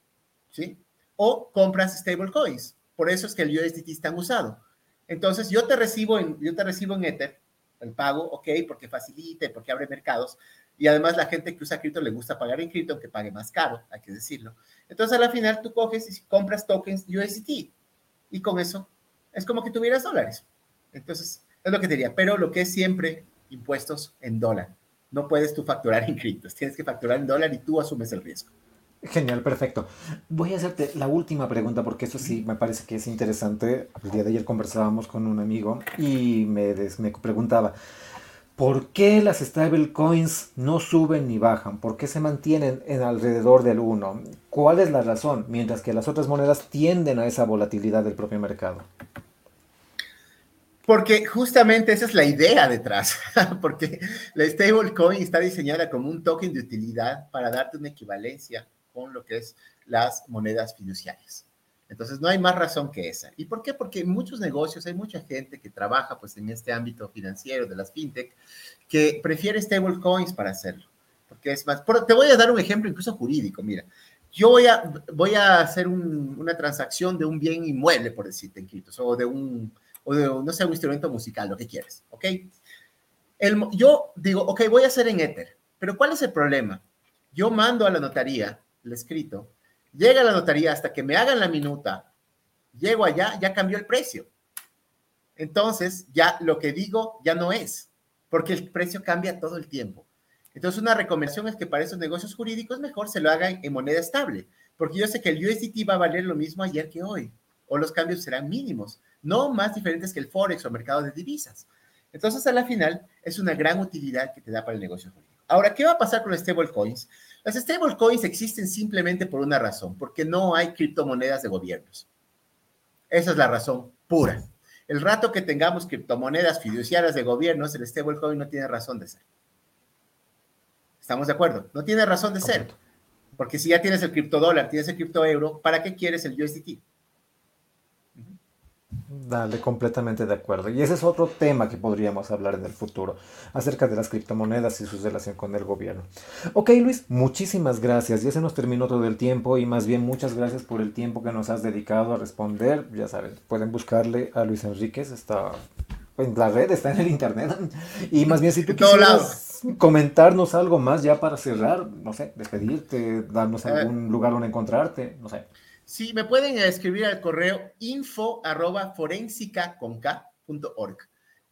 B: ¿sí? O compras stablecoins. Por eso es que el USDT está usado. Entonces, yo te recibo en, yo te recibo en Ether, el pago, ok, porque facilite, porque abre mercados, y además la gente que usa cripto le gusta pagar en cripto, aunque pague más caro, hay que decirlo. Entonces a la final tú coges y compras tokens USDT y con eso es como que tuvieras dólares. Entonces es lo que te diría, pero lo que es siempre impuestos en dólar. No puedes tú facturar en criptos, tienes que facturar en dólar y tú asumes el riesgo.
A: Genial, perfecto. Voy a hacerte la última pregunta porque eso sí me parece que es interesante. El día de ayer conversábamos con un amigo y me, me preguntaba, ¿Por qué las stablecoins no suben ni bajan? ¿Por qué se mantienen en alrededor del 1? ¿Cuál es la razón? Mientras que las otras monedas tienden a esa volatilidad del propio mercado.
B: Porque justamente esa es la idea detrás, porque la stablecoin está diseñada como un token de utilidad para darte una equivalencia con lo que es las monedas fiduciarias. Entonces, no hay más razón que esa. ¿Y por qué? Porque en muchos negocios hay mucha gente que trabaja pues en este ámbito financiero de las fintech que prefiere stablecoins para hacerlo. Porque es más, te voy a dar un ejemplo incluso jurídico, mira. Yo voy a, voy a hacer una transacción de un bien inmueble, por decirte, en criptos, o de un, o de, no sé, un instrumento musical, lo que quieres, ¿ok? El, yo digo, ok, voy a hacer en Ether, pero ¿cuál es el problema? Yo mando a la notaría el escrito llega la notaría hasta que me hagan la minuta, llego allá, ya cambió el precio. Entonces, ya lo que digo ya no es, porque el precio cambia todo el tiempo. Entonces, una recomendación es que para esos negocios jurídicos mejor se lo hagan en moneda estable, porque yo sé que el USDT va a valer lo mismo ayer que hoy, o los cambios serán mínimos, no más diferentes que el Forex o mercado de divisas. Entonces, a la final, es una gran utilidad que te da para el negocio jurídico. Ahora, ¿qué va a pasar con los stablecoins? Las stablecoins existen simplemente por una razón, porque no hay criptomonedas de gobiernos. Esa es la razón pura. El rato que tengamos criptomonedas fiduciarias de gobiernos, el stablecoin no tiene razón de ser. ¿Estamos de acuerdo? No tiene razón de ser. Porque si ya tienes el criptodólar, tienes el criptoeuro, ¿para qué quieres el USDT?
A: Dale, completamente de acuerdo. Y ese es otro tema que podríamos hablar en el futuro, acerca de las criptomonedas y su relación con el gobierno. Ok, Luis, muchísimas gracias. Ya se nos terminó todo el tiempo y más bien muchas gracias por el tiempo que nos has dedicado a responder. Ya saben, pueden buscarle a Luis Enríquez, está en la red, está en el internet. Y más bien si tú quieres comentarnos algo más ya para cerrar, no sé, despedirte, darnos algún lugar donde encontrarte, no sé.
B: Sí, me pueden escribir al correo info arroba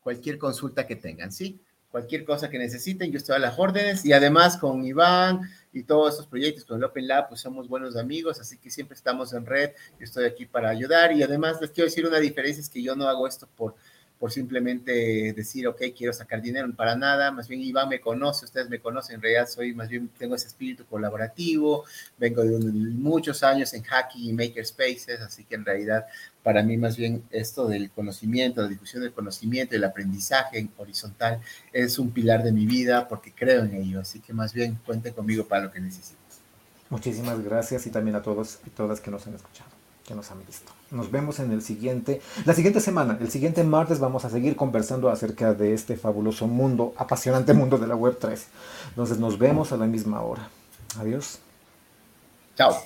B: Cualquier consulta que tengan, ¿sí? Cualquier cosa que necesiten, yo estoy a las órdenes. Y además con Iván y todos estos proyectos con el Open Lab, pues somos buenos amigos, así que siempre estamos en red. Yo estoy aquí para ayudar. Y además les quiero decir una diferencia, es que yo no hago esto por por simplemente decir, ok, quiero sacar dinero, para nada, más bien Iván me conoce, ustedes me conocen, en realidad soy, más bien tengo ese espíritu colaborativo, vengo de muchos años en hacking y makerspaces, así que en realidad para mí más bien esto del conocimiento, la difusión del conocimiento, el aprendizaje en horizontal es un pilar de mi vida porque creo en ello, así que más bien cuente conmigo para lo que necesiten.
A: Muchísimas gracias y también a todos y todas que nos han escuchado nos han visto. Nos vemos en el siguiente, la siguiente semana, el siguiente martes vamos a seguir conversando acerca de este fabuloso mundo, apasionante mundo de la Web 3. Entonces nos vemos a la misma hora. Adiós.
B: Chao.